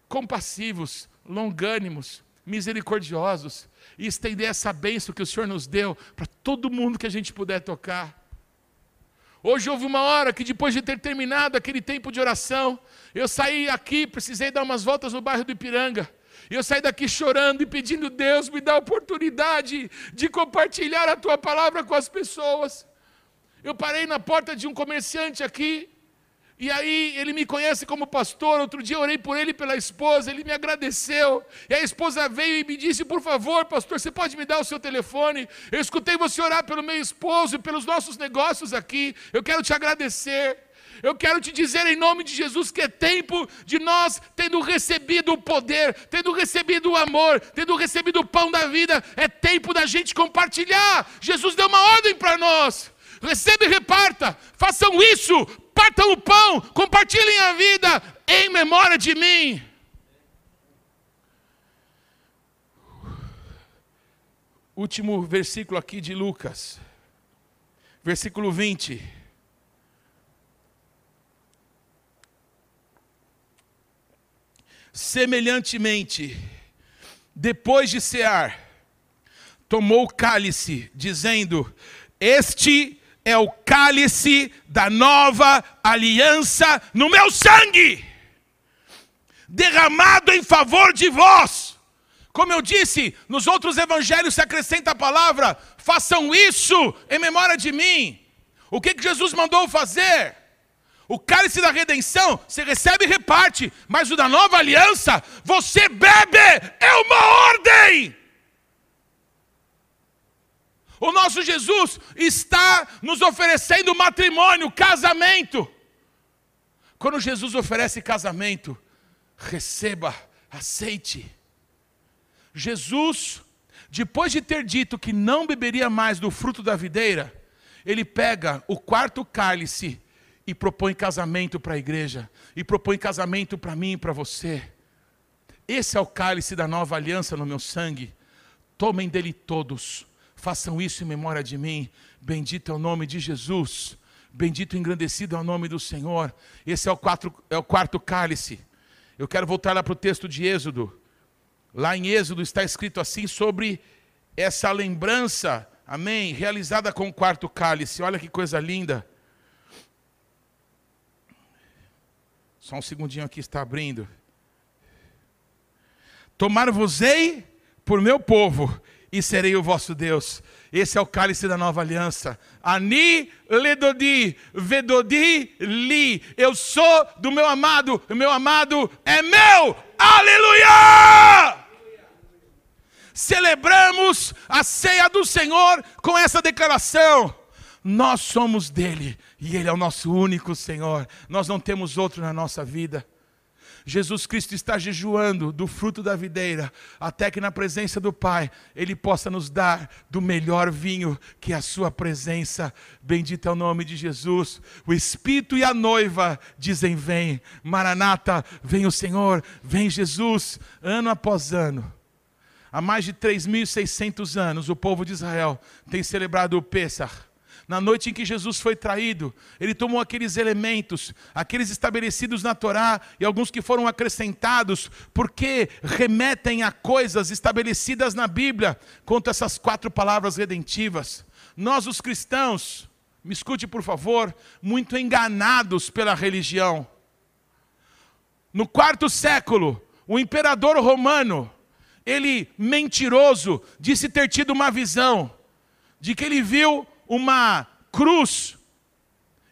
compassivos, longânimos, misericordiosos e estender essa bênção que o Senhor nos deu para todo mundo que a gente puder tocar. Hoje houve uma hora que, depois de ter terminado aquele tempo de oração, eu saí aqui, precisei dar umas voltas no bairro do Ipiranga. E eu saí daqui chorando e pedindo, Deus, me dá a oportunidade de compartilhar a tua palavra com as pessoas. Eu parei na porta de um comerciante aqui, e aí ele me conhece como pastor. Outro dia eu orei por ele e pela esposa, ele me agradeceu. E a esposa veio e me disse: Por favor, pastor, você pode me dar o seu telefone? Eu escutei você orar pelo meu esposo e pelos nossos negócios aqui. Eu quero te agradecer. Eu quero te dizer em nome de Jesus que é tempo de nós, tendo recebido o poder, tendo recebido o amor, tendo recebido o pão da vida, é tempo da gente compartilhar. Jesus deu uma ordem para nós. Receba e reparta. Façam isso partam o pão, compartilhem a vida em memória de mim. Último versículo aqui de Lucas, versículo 20. Semelhantemente, depois de cear, tomou o cálice, dizendo: Este é o cálice da nova aliança no meu sangue, derramado em favor de vós. Como eu disse, nos outros evangelhos se acrescenta a palavra: façam isso em memória de mim. O que, que Jesus mandou fazer? O cálice da redenção você recebe e reparte, mas o da nova aliança você bebe, é uma ordem. O nosso Jesus está nos oferecendo matrimônio, casamento. Quando Jesus oferece casamento, receba, aceite. Jesus, depois de ter dito que não beberia mais do fruto da videira, ele pega o quarto cálice e propõe casamento para a igreja, e propõe casamento para mim e para você. Esse é o cálice da nova aliança no meu sangue. Tomem dele todos Façam isso em memória de mim. Bendito é o nome de Jesus. Bendito e engrandecido é o nome do Senhor. Esse é o, quatro, é o quarto cálice. Eu quero voltar lá para o texto de Êxodo. Lá em Êxodo está escrito assim sobre essa lembrança, amém, realizada com o quarto cálice. Olha que coisa linda. Só um segundinho aqui está abrindo. Tomar-vos-ei por meu povo e serei o vosso Deus. Esse é o cálice da nova aliança. Ani ledodi, vedodi li. Eu sou do meu amado, o meu amado é meu. Aleluia! Celebramos a ceia do Senhor com essa declaração. Nós somos dele e ele é o nosso único Senhor. Nós não temos outro na nossa vida. Jesus Cristo está jejuando do fruto da videira, até que na presença do Pai Ele possa nos dar do melhor vinho, que é a Sua presença. Bendito é o nome de Jesus. O Espírito e a noiva dizem: Vem, Maranata, vem o Senhor, vem Jesus, ano após ano. Há mais de 3.600 anos, o povo de Israel tem celebrado o Pêssar na noite em que Jesus foi traído, ele tomou aqueles elementos, aqueles estabelecidos na Torá e alguns que foram acrescentados, porque remetem a coisas estabelecidas na Bíblia, quanto essas quatro palavras redentivas. Nós, os cristãos, me escute por favor, muito enganados pela religião. No quarto século, o imperador romano, ele mentiroso, disse ter tido uma visão de que ele viu uma cruz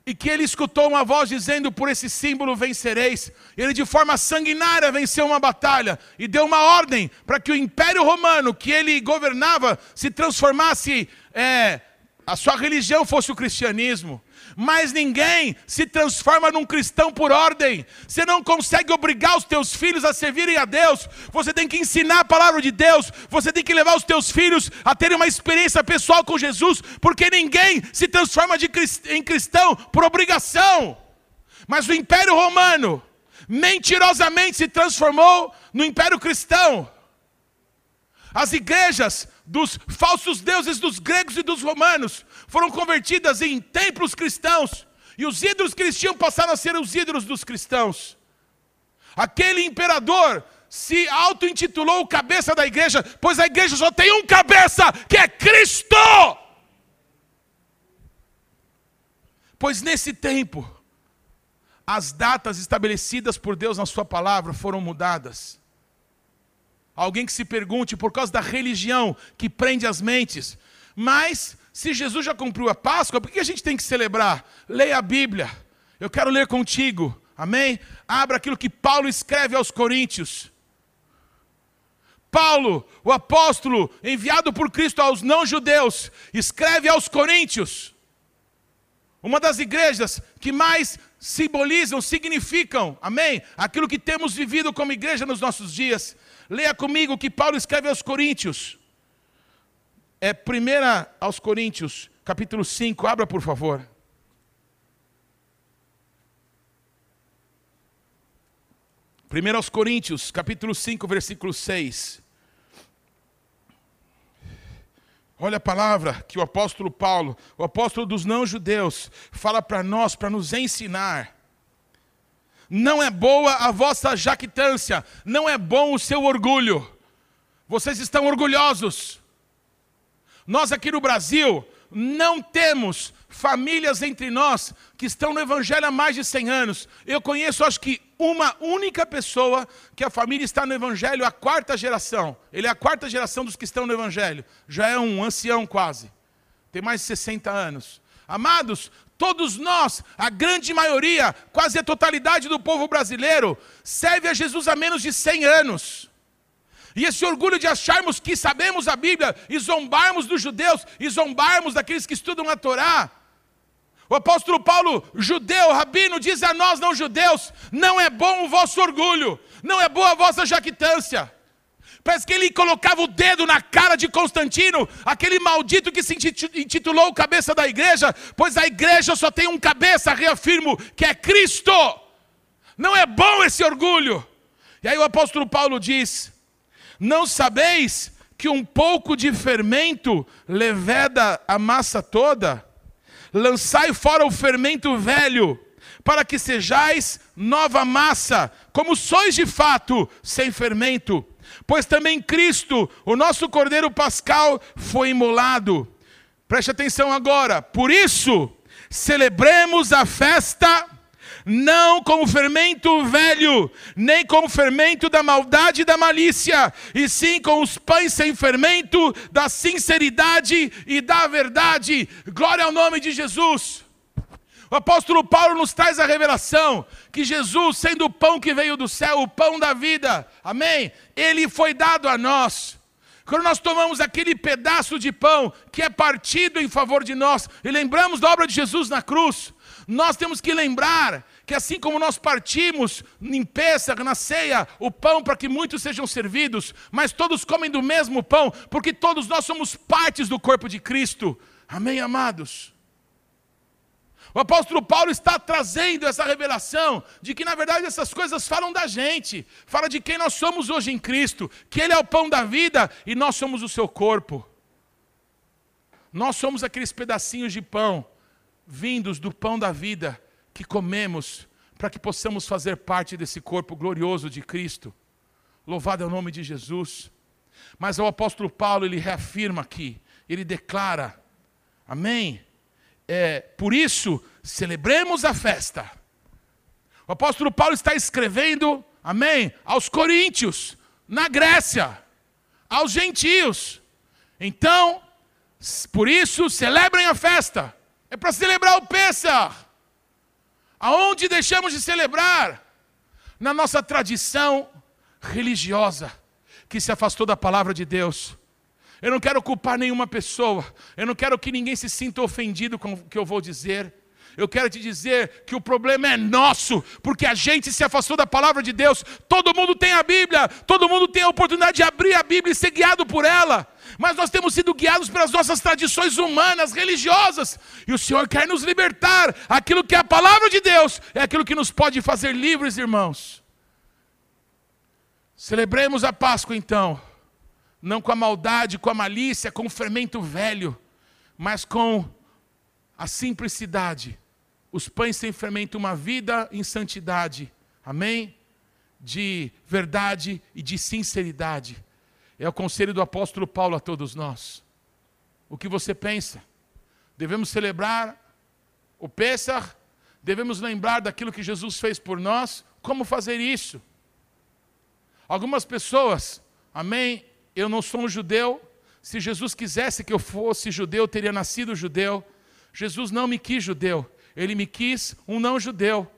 e que ele escutou uma voz dizendo: Por esse símbolo vencereis. Ele, de forma sanguinária, venceu uma batalha e deu uma ordem para que o império romano que ele governava se transformasse, é, a sua religião fosse o cristianismo mas ninguém se transforma num cristão por ordem. Você não consegue obrigar os teus filhos a servirem a Deus. Você tem que ensinar a palavra de Deus. Você tem que levar os teus filhos a terem uma experiência pessoal com Jesus, porque ninguém se transforma crist... em cristão por obrigação. Mas o Império Romano mentirosamente se transformou no Império Cristão. As igrejas dos falsos deuses dos gregos e dos romanos foram convertidas em templos cristãos, e os ídolos tinham passaram a ser os ídolos dos cristãos. Aquele imperador se auto-intitulou cabeça da igreja, pois a igreja só tem um cabeça, que é Cristo. Pois nesse tempo, as datas estabelecidas por Deus na Sua palavra foram mudadas. Alguém que se pergunte por causa da religião que prende as mentes. Mas, se Jesus já cumpriu a Páscoa, por que a gente tem que celebrar? Leia a Bíblia. Eu quero ler contigo. Amém? Abra aquilo que Paulo escreve aos Coríntios. Paulo, o apóstolo enviado por Cristo aos não-judeus, escreve aos Coríntios. Uma das igrejas que mais simbolizam, significam, amém? Aquilo que temos vivido como igreja nos nossos dias. Leia comigo o que Paulo escreve aos Coríntios é 1 aos Coríntios, capítulo 5, abra por favor. Primeiro aos Coríntios, capítulo 5, versículo 6. Olha a palavra que o apóstolo Paulo, o apóstolo dos não-judeus, fala para nós, para nos ensinar. Não é boa a vossa jactância, não é bom o seu orgulho. Vocês estão orgulhosos, nós aqui no Brasil não temos famílias entre nós que estão no Evangelho há mais de 100 anos. Eu conheço, acho que, uma única pessoa que a família está no Evangelho a quarta geração. Ele é a quarta geração dos que estão no Evangelho. Já é um ancião quase. Tem mais de 60 anos. Amados, todos nós, a grande maioria, quase a totalidade do povo brasileiro, serve a Jesus há menos de 100 anos. E esse orgulho de acharmos que sabemos a Bíblia e zombarmos dos judeus e zombarmos daqueles que estudam a Torá. O apóstolo Paulo, judeu, rabino, diz a nós não judeus: não é bom o vosso orgulho, não é boa a vossa jactância. Parece que ele colocava o dedo na cara de Constantino, aquele maldito que se intitulou o cabeça da igreja, pois a igreja só tem um cabeça, reafirmo, que é Cristo. Não é bom esse orgulho. E aí o apóstolo Paulo diz: não sabeis que um pouco de fermento leveda a massa toda? Lançai fora o fermento velho, para que sejais nova massa, como sois de fato, sem fermento. Pois também Cristo, o nosso Cordeiro Pascal, foi imolado. Preste atenção agora. Por isso, celebremos a festa não como fermento velho, nem como fermento da maldade e da malícia, e sim com os pães sem fermento da sinceridade e da verdade. Glória ao nome de Jesus. O apóstolo Paulo nos traz a revelação que Jesus, sendo o pão que veio do céu, o pão da vida, amém? Ele foi dado a nós. Quando nós tomamos aquele pedaço de pão que é partido em favor de nós e lembramos da obra de Jesus na cruz, nós temos que lembrar que assim como nós partimos em Pêssar, na ceia, o pão para que muitos sejam servidos, mas todos comem do mesmo pão, porque todos nós somos partes do corpo de Cristo. Amém, amados? O apóstolo Paulo está trazendo essa revelação de que, na verdade, essas coisas falam da gente, fala de quem nós somos hoje em Cristo, que Ele é o pão da vida e nós somos o seu corpo. Nós somos aqueles pedacinhos de pão vindos do pão da vida que comemos, para que possamos fazer parte desse corpo glorioso de Cristo. Louvado é o nome de Jesus. Mas o apóstolo Paulo, ele reafirma aqui, ele declara, amém? É, por isso, celebremos a festa. O apóstolo Paulo está escrevendo, amém, aos coríntios, na Grécia, aos gentios. Então, por isso, celebrem a festa. É para celebrar o Pêssar. Aonde deixamos de celebrar? Na nossa tradição religiosa, que se afastou da palavra de Deus. Eu não quero culpar nenhuma pessoa, eu não quero que ninguém se sinta ofendido com o que eu vou dizer. Eu quero te dizer que o problema é nosso, porque a gente se afastou da palavra de Deus. Todo mundo tem a Bíblia, todo mundo tem a oportunidade de abrir a Bíblia e ser guiado por ela mas nós temos sido guiados pelas nossas tradições humanas, religiosas, e o Senhor quer nos libertar. Aquilo que é a palavra de Deus é aquilo que nos pode fazer livres, irmãos. Celebremos a Páscoa então, não com a maldade, com a malícia, com o fermento velho, mas com a simplicidade. Os pães sem fermento, uma vida em santidade. Amém? De verdade e de sinceridade. É o conselho do apóstolo Paulo a todos nós. O que você pensa? Devemos celebrar o Pêssar? Devemos lembrar daquilo que Jesus fez por nós? Como fazer isso? Algumas pessoas, amém? Eu não sou um judeu. Se Jesus quisesse que eu fosse judeu, eu teria nascido judeu. Jesus não me quis judeu, ele me quis um não judeu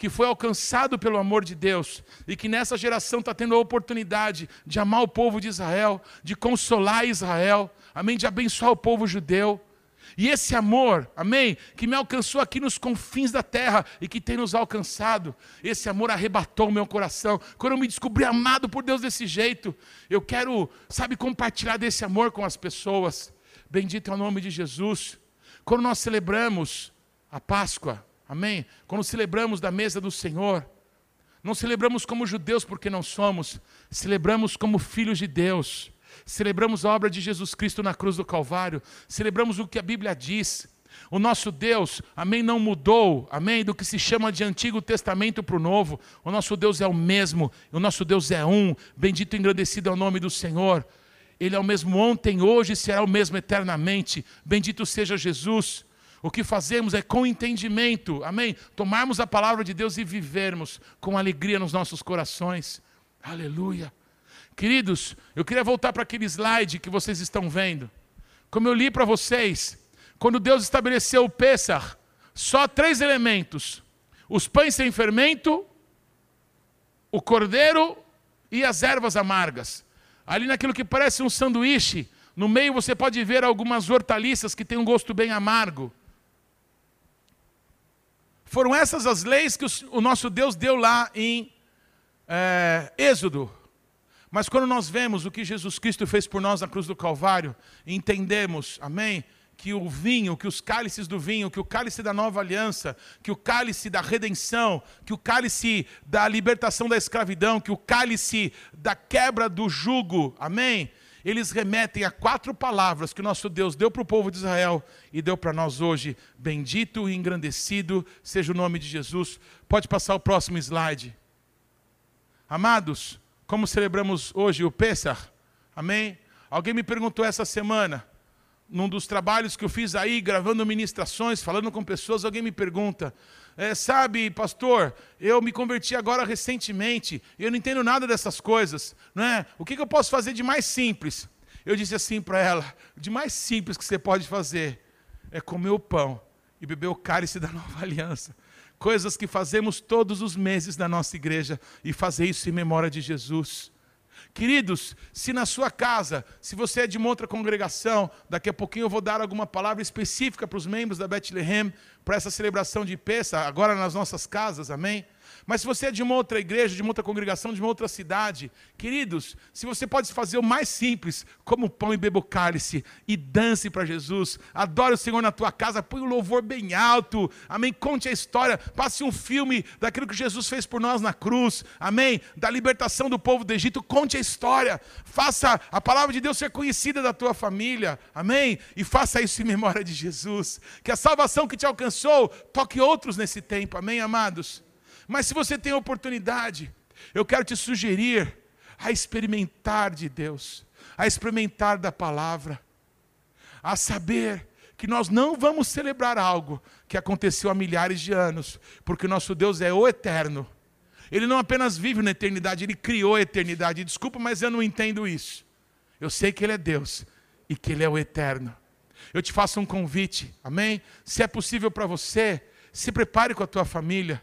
que foi alcançado pelo amor de Deus e que nessa geração está tendo a oportunidade de amar o povo de Israel, de consolar Israel, amém, de abençoar o povo judeu. E esse amor, amém, que me alcançou aqui nos confins da terra e que tem nos alcançado, esse amor arrebatou o meu coração. Quando eu me descobri amado por Deus desse jeito, eu quero, sabe, compartilhar desse amor com as pessoas. Bendito é o nome de Jesus. Quando nós celebramos a Páscoa, Amém? Quando celebramos da mesa do Senhor, Não celebramos como judeus porque não somos, celebramos como filhos de Deus. Celebramos a obra de Jesus Cristo na cruz do Calvário, celebramos o que a Bíblia diz. O nosso Deus, amém, não mudou, amém, do que se chama de Antigo Testamento para o Novo. O nosso Deus é o mesmo, o nosso Deus é um. Bendito e engrandecido é o nome do Senhor. Ele é o mesmo ontem, hoje e será o mesmo eternamente. Bendito seja Jesus. O que fazemos é com entendimento, amém? Tomarmos a palavra de Deus e vivermos com alegria nos nossos corações. Aleluia. Queridos, eu queria voltar para aquele slide que vocês estão vendo. Como eu li para vocês, quando Deus estabeleceu o Pêssar, só três elementos: os pães sem fermento, o cordeiro e as ervas amargas. Ali naquilo que parece um sanduíche, no meio você pode ver algumas hortaliças que têm um gosto bem amargo. Foram essas as leis que o nosso Deus deu lá em é, Êxodo. Mas quando nós vemos o que Jesus Cristo fez por nós na cruz do Calvário, entendemos, amém? Que o vinho, que os cálices do vinho, que o cálice da nova aliança, que o cálice da redenção, que o cálice da libertação da escravidão, que o cálice da quebra do jugo, amém? Eles remetem a quatro palavras que o nosso Deus deu para o povo de Israel e deu para nós hoje. Bendito e engrandecido seja o nome de Jesus. Pode passar o próximo slide. Amados, como celebramos hoje o Pêssar? Amém? Alguém me perguntou essa semana, num dos trabalhos que eu fiz aí, gravando ministrações, falando com pessoas, alguém me pergunta: é, sabe, pastor, eu me converti agora recentemente, eu não entendo nada dessas coisas, não é? O que, que eu posso fazer de mais simples? Eu disse assim para ela: de mais simples que você pode fazer é comer o pão e beber o cálice da nova aliança. Coisas que fazemos todos os meses na nossa igreja e fazer isso em memória de Jesus. Queridos, se na sua casa, se você é de uma outra congregação, daqui a pouquinho eu vou dar alguma palavra específica para os membros da Bethlehem, para essa celebração de Pessa, agora nas nossas casas, amém? Mas se você é de uma outra igreja, de uma outra congregação, de uma outra cidade, queridos, se você pode fazer o mais simples, como pão e bebo cálice, e dance para Jesus, adore o Senhor na tua casa, põe o louvor bem alto, amém? Conte a história, passe um filme daquilo que Jesus fez por nós na cruz, amém? Da libertação do povo do Egito, conte a história, faça a palavra de Deus ser conhecida da tua família, amém? E faça isso em memória de Jesus, que a salvação que te alcançou toque outros nesse tempo, amém, amados? Mas se você tem oportunidade, eu quero te sugerir a experimentar de Deus, a experimentar da palavra, a saber que nós não vamos celebrar algo que aconteceu há milhares de anos, porque o nosso Deus é o eterno. Ele não apenas vive na eternidade, ele criou a eternidade. Desculpa, mas eu não entendo isso. Eu sei que ele é Deus e que ele é o eterno. Eu te faço um convite, amém? Se é possível para você, se prepare com a tua família.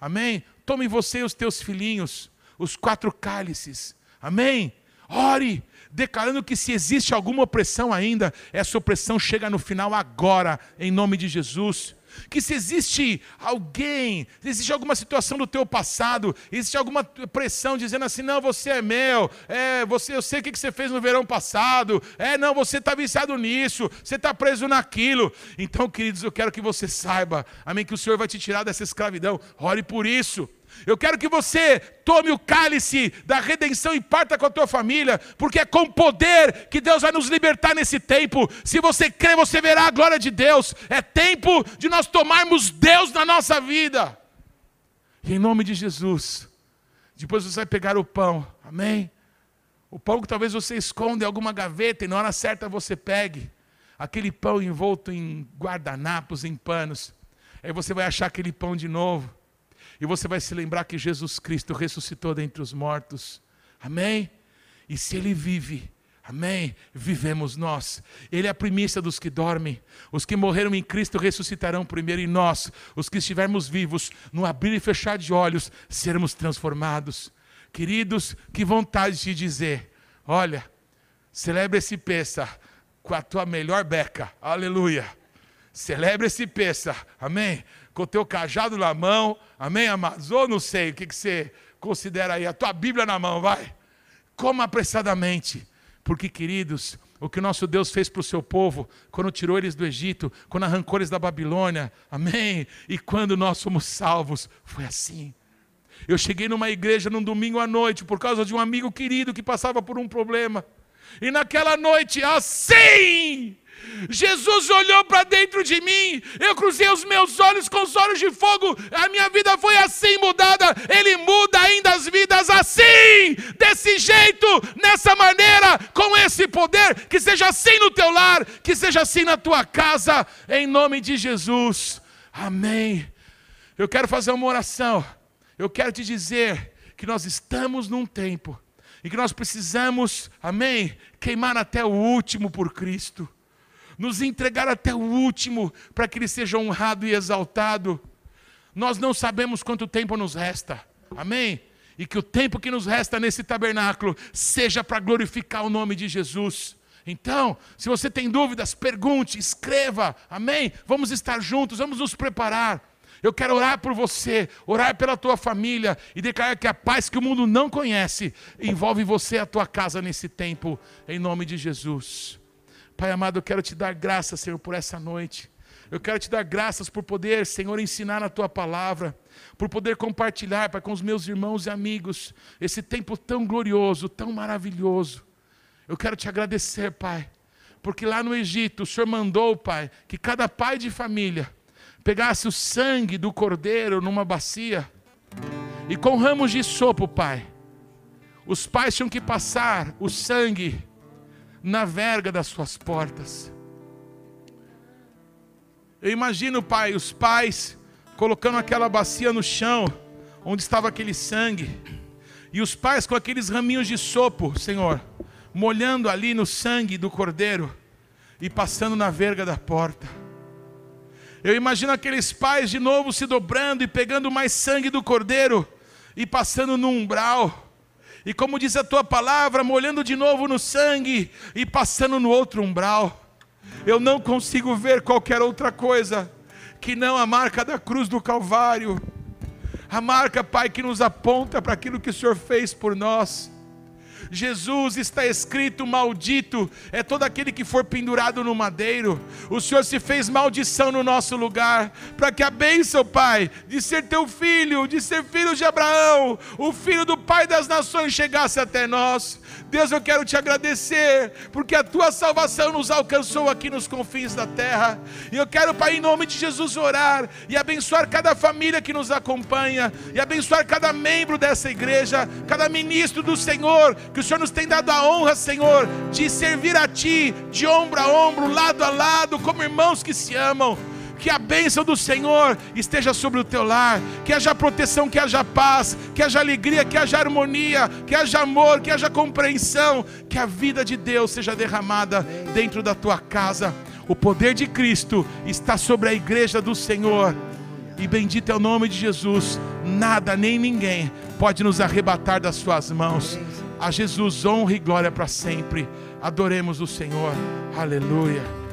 Amém? Tome você e os teus filhinhos, os quatro cálices. Amém? Ore, declarando que se existe alguma opressão ainda, essa opressão chega no final agora, em nome de Jesus que se existe alguém, se existe alguma situação do teu passado, existe alguma pressão dizendo assim, não, você é meu, é, você, eu sei o que você fez no verão passado, é, não, você está viciado nisso, você está preso naquilo. Então, queridos, eu quero que você saiba, amém, que o Senhor vai te tirar dessa escravidão, ore por isso. Eu quero que você tome o cálice da redenção e parta com a tua família, porque é com poder que Deus vai nos libertar nesse tempo. Se você crê, você verá a glória de Deus. É tempo de nós tomarmos Deus na nossa vida. E em nome de Jesus, depois você vai pegar o pão, amém? O pão que talvez você esconda em alguma gaveta e na hora certa você pegue. Aquele pão envolto em guardanapos, em panos. Aí você vai achar aquele pão de novo. E você vai se lembrar que Jesus Cristo ressuscitou dentre os mortos. Amém? E se Ele vive, Amém? Vivemos nós. Ele é a primícia dos que dormem. Os que morreram em Cristo ressuscitarão primeiro e nós, os que estivermos vivos, no abrir e fechar de olhos, seremos transformados. Queridos, que vontade de dizer: olha, celebre esse peça com a tua melhor beca. Aleluia. Celebre esse peça. Amém? Com o teu cajado na mão, amém, amados? Ou não sei, o que, que você considera aí? A tua Bíblia na mão, vai. Coma apressadamente, porque, queridos, o que nosso Deus fez para o seu povo, quando tirou eles do Egito, quando arrancou eles da Babilônia, amém? E quando nós fomos salvos, foi assim. Eu cheguei numa igreja num domingo à noite por causa de um amigo querido que passava por um problema. E naquela noite, assim, Jesus olhou para dentro de mim, eu cruzei os meus olhos com os olhos de fogo, a minha vida foi assim mudada. Ele muda ainda as vidas assim, desse jeito, nessa maneira, com esse poder. Que seja assim no teu lar, que seja assim na tua casa, em nome de Jesus. Amém. Eu quero fazer uma oração. Eu quero te dizer que nós estamos num tempo em que nós precisamos, amém, queimar até o último por Cristo nos entregar até o último, para que Ele seja honrado e exaltado. Nós não sabemos quanto tempo nos resta, amém? E que o tempo que nos resta nesse tabernáculo seja para glorificar o nome de Jesus. Então, se você tem dúvidas, pergunte, escreva, amém? Vamos estar juntos, vamos nos preparar. Eu quero orar por você, orar pela tua família e declarar que a paz que o mundo não conhece envolve você e a tua casa nesse tempo, em nome de Jesus. Pai amado, eu quero te dar graças, Senhor, por essa noite. Eu quero te dar graças por poder, Senhor, ensinar a tua palavra, por poder compartilhar, Pai, com os meus irmãos e amigos, esse tempo tão glorioso, tão maravilhoso. Eu quero te agradecer, Pai, porque lá no Egito o Senhor mandou, Pai, que cada pai de família pegasse o sangue do cordeiro numa bacia e com ramos de sopo, Pai, os pais tinham que passar o sangue na verga das suas portas. Eu imagino, Pai, os pais colocando aquela bacia no chão, onde estava aquele sangue, e os pais com aqueles raminhos de sopo, Senhor, molhando ali no sangue do cordeiro e passando na verga da porta. Eu imagino aqueles pais de novo se dobrando e pegando mais sangue do cordeiro e passando no umbral e como diz a tua palavra, molhando de novo no sangue e passando no outro umbral. Eu não consigo ver qualquer outra coisa que não a marca da cruz do Calvário. A marca, Pai, que nos aponta para aquilo que o Senhor fez por nós. Jesus está escrito: maldito é todo aquele que for pendurado no madeiro. O Senhor se fez maldição no nosso lugar, para que a bênção, Pai, de ser teu filho, de ser filho de Abraão, o filho do Pai das nações, chegasse até nós. Deus, eu quero te agradecer, porque a tua salvação nos alcançou aqui nos confins da terra. E eu quero, Pai, em nome de Jesus, orar e abençoar cada família que nos acompanha, e abençoar cada membro dessa igreja, cada ministro do Senhor, que o Senhor nos tem dado a honra, Senhor, de servir a Ti, de ombro a ombro, lado a lado, como irmãos que se amam que a bênção do Senhor esteja sobre o teu lar, que haja proteção, que haja paz, que haja alegria, que haja harmonia, que haja amor, que haja compreensão, que a vida de Deus seja derramada dentro da tua casa. O poder de Cristo está sobre a igreja do Senhor. E bendito é o nome de Jesus. Nada nem ninguém pode nos arrebatar das suas mãos. A Jesus honra e glória para sempre. Adoremos o Senhor. Aleluia.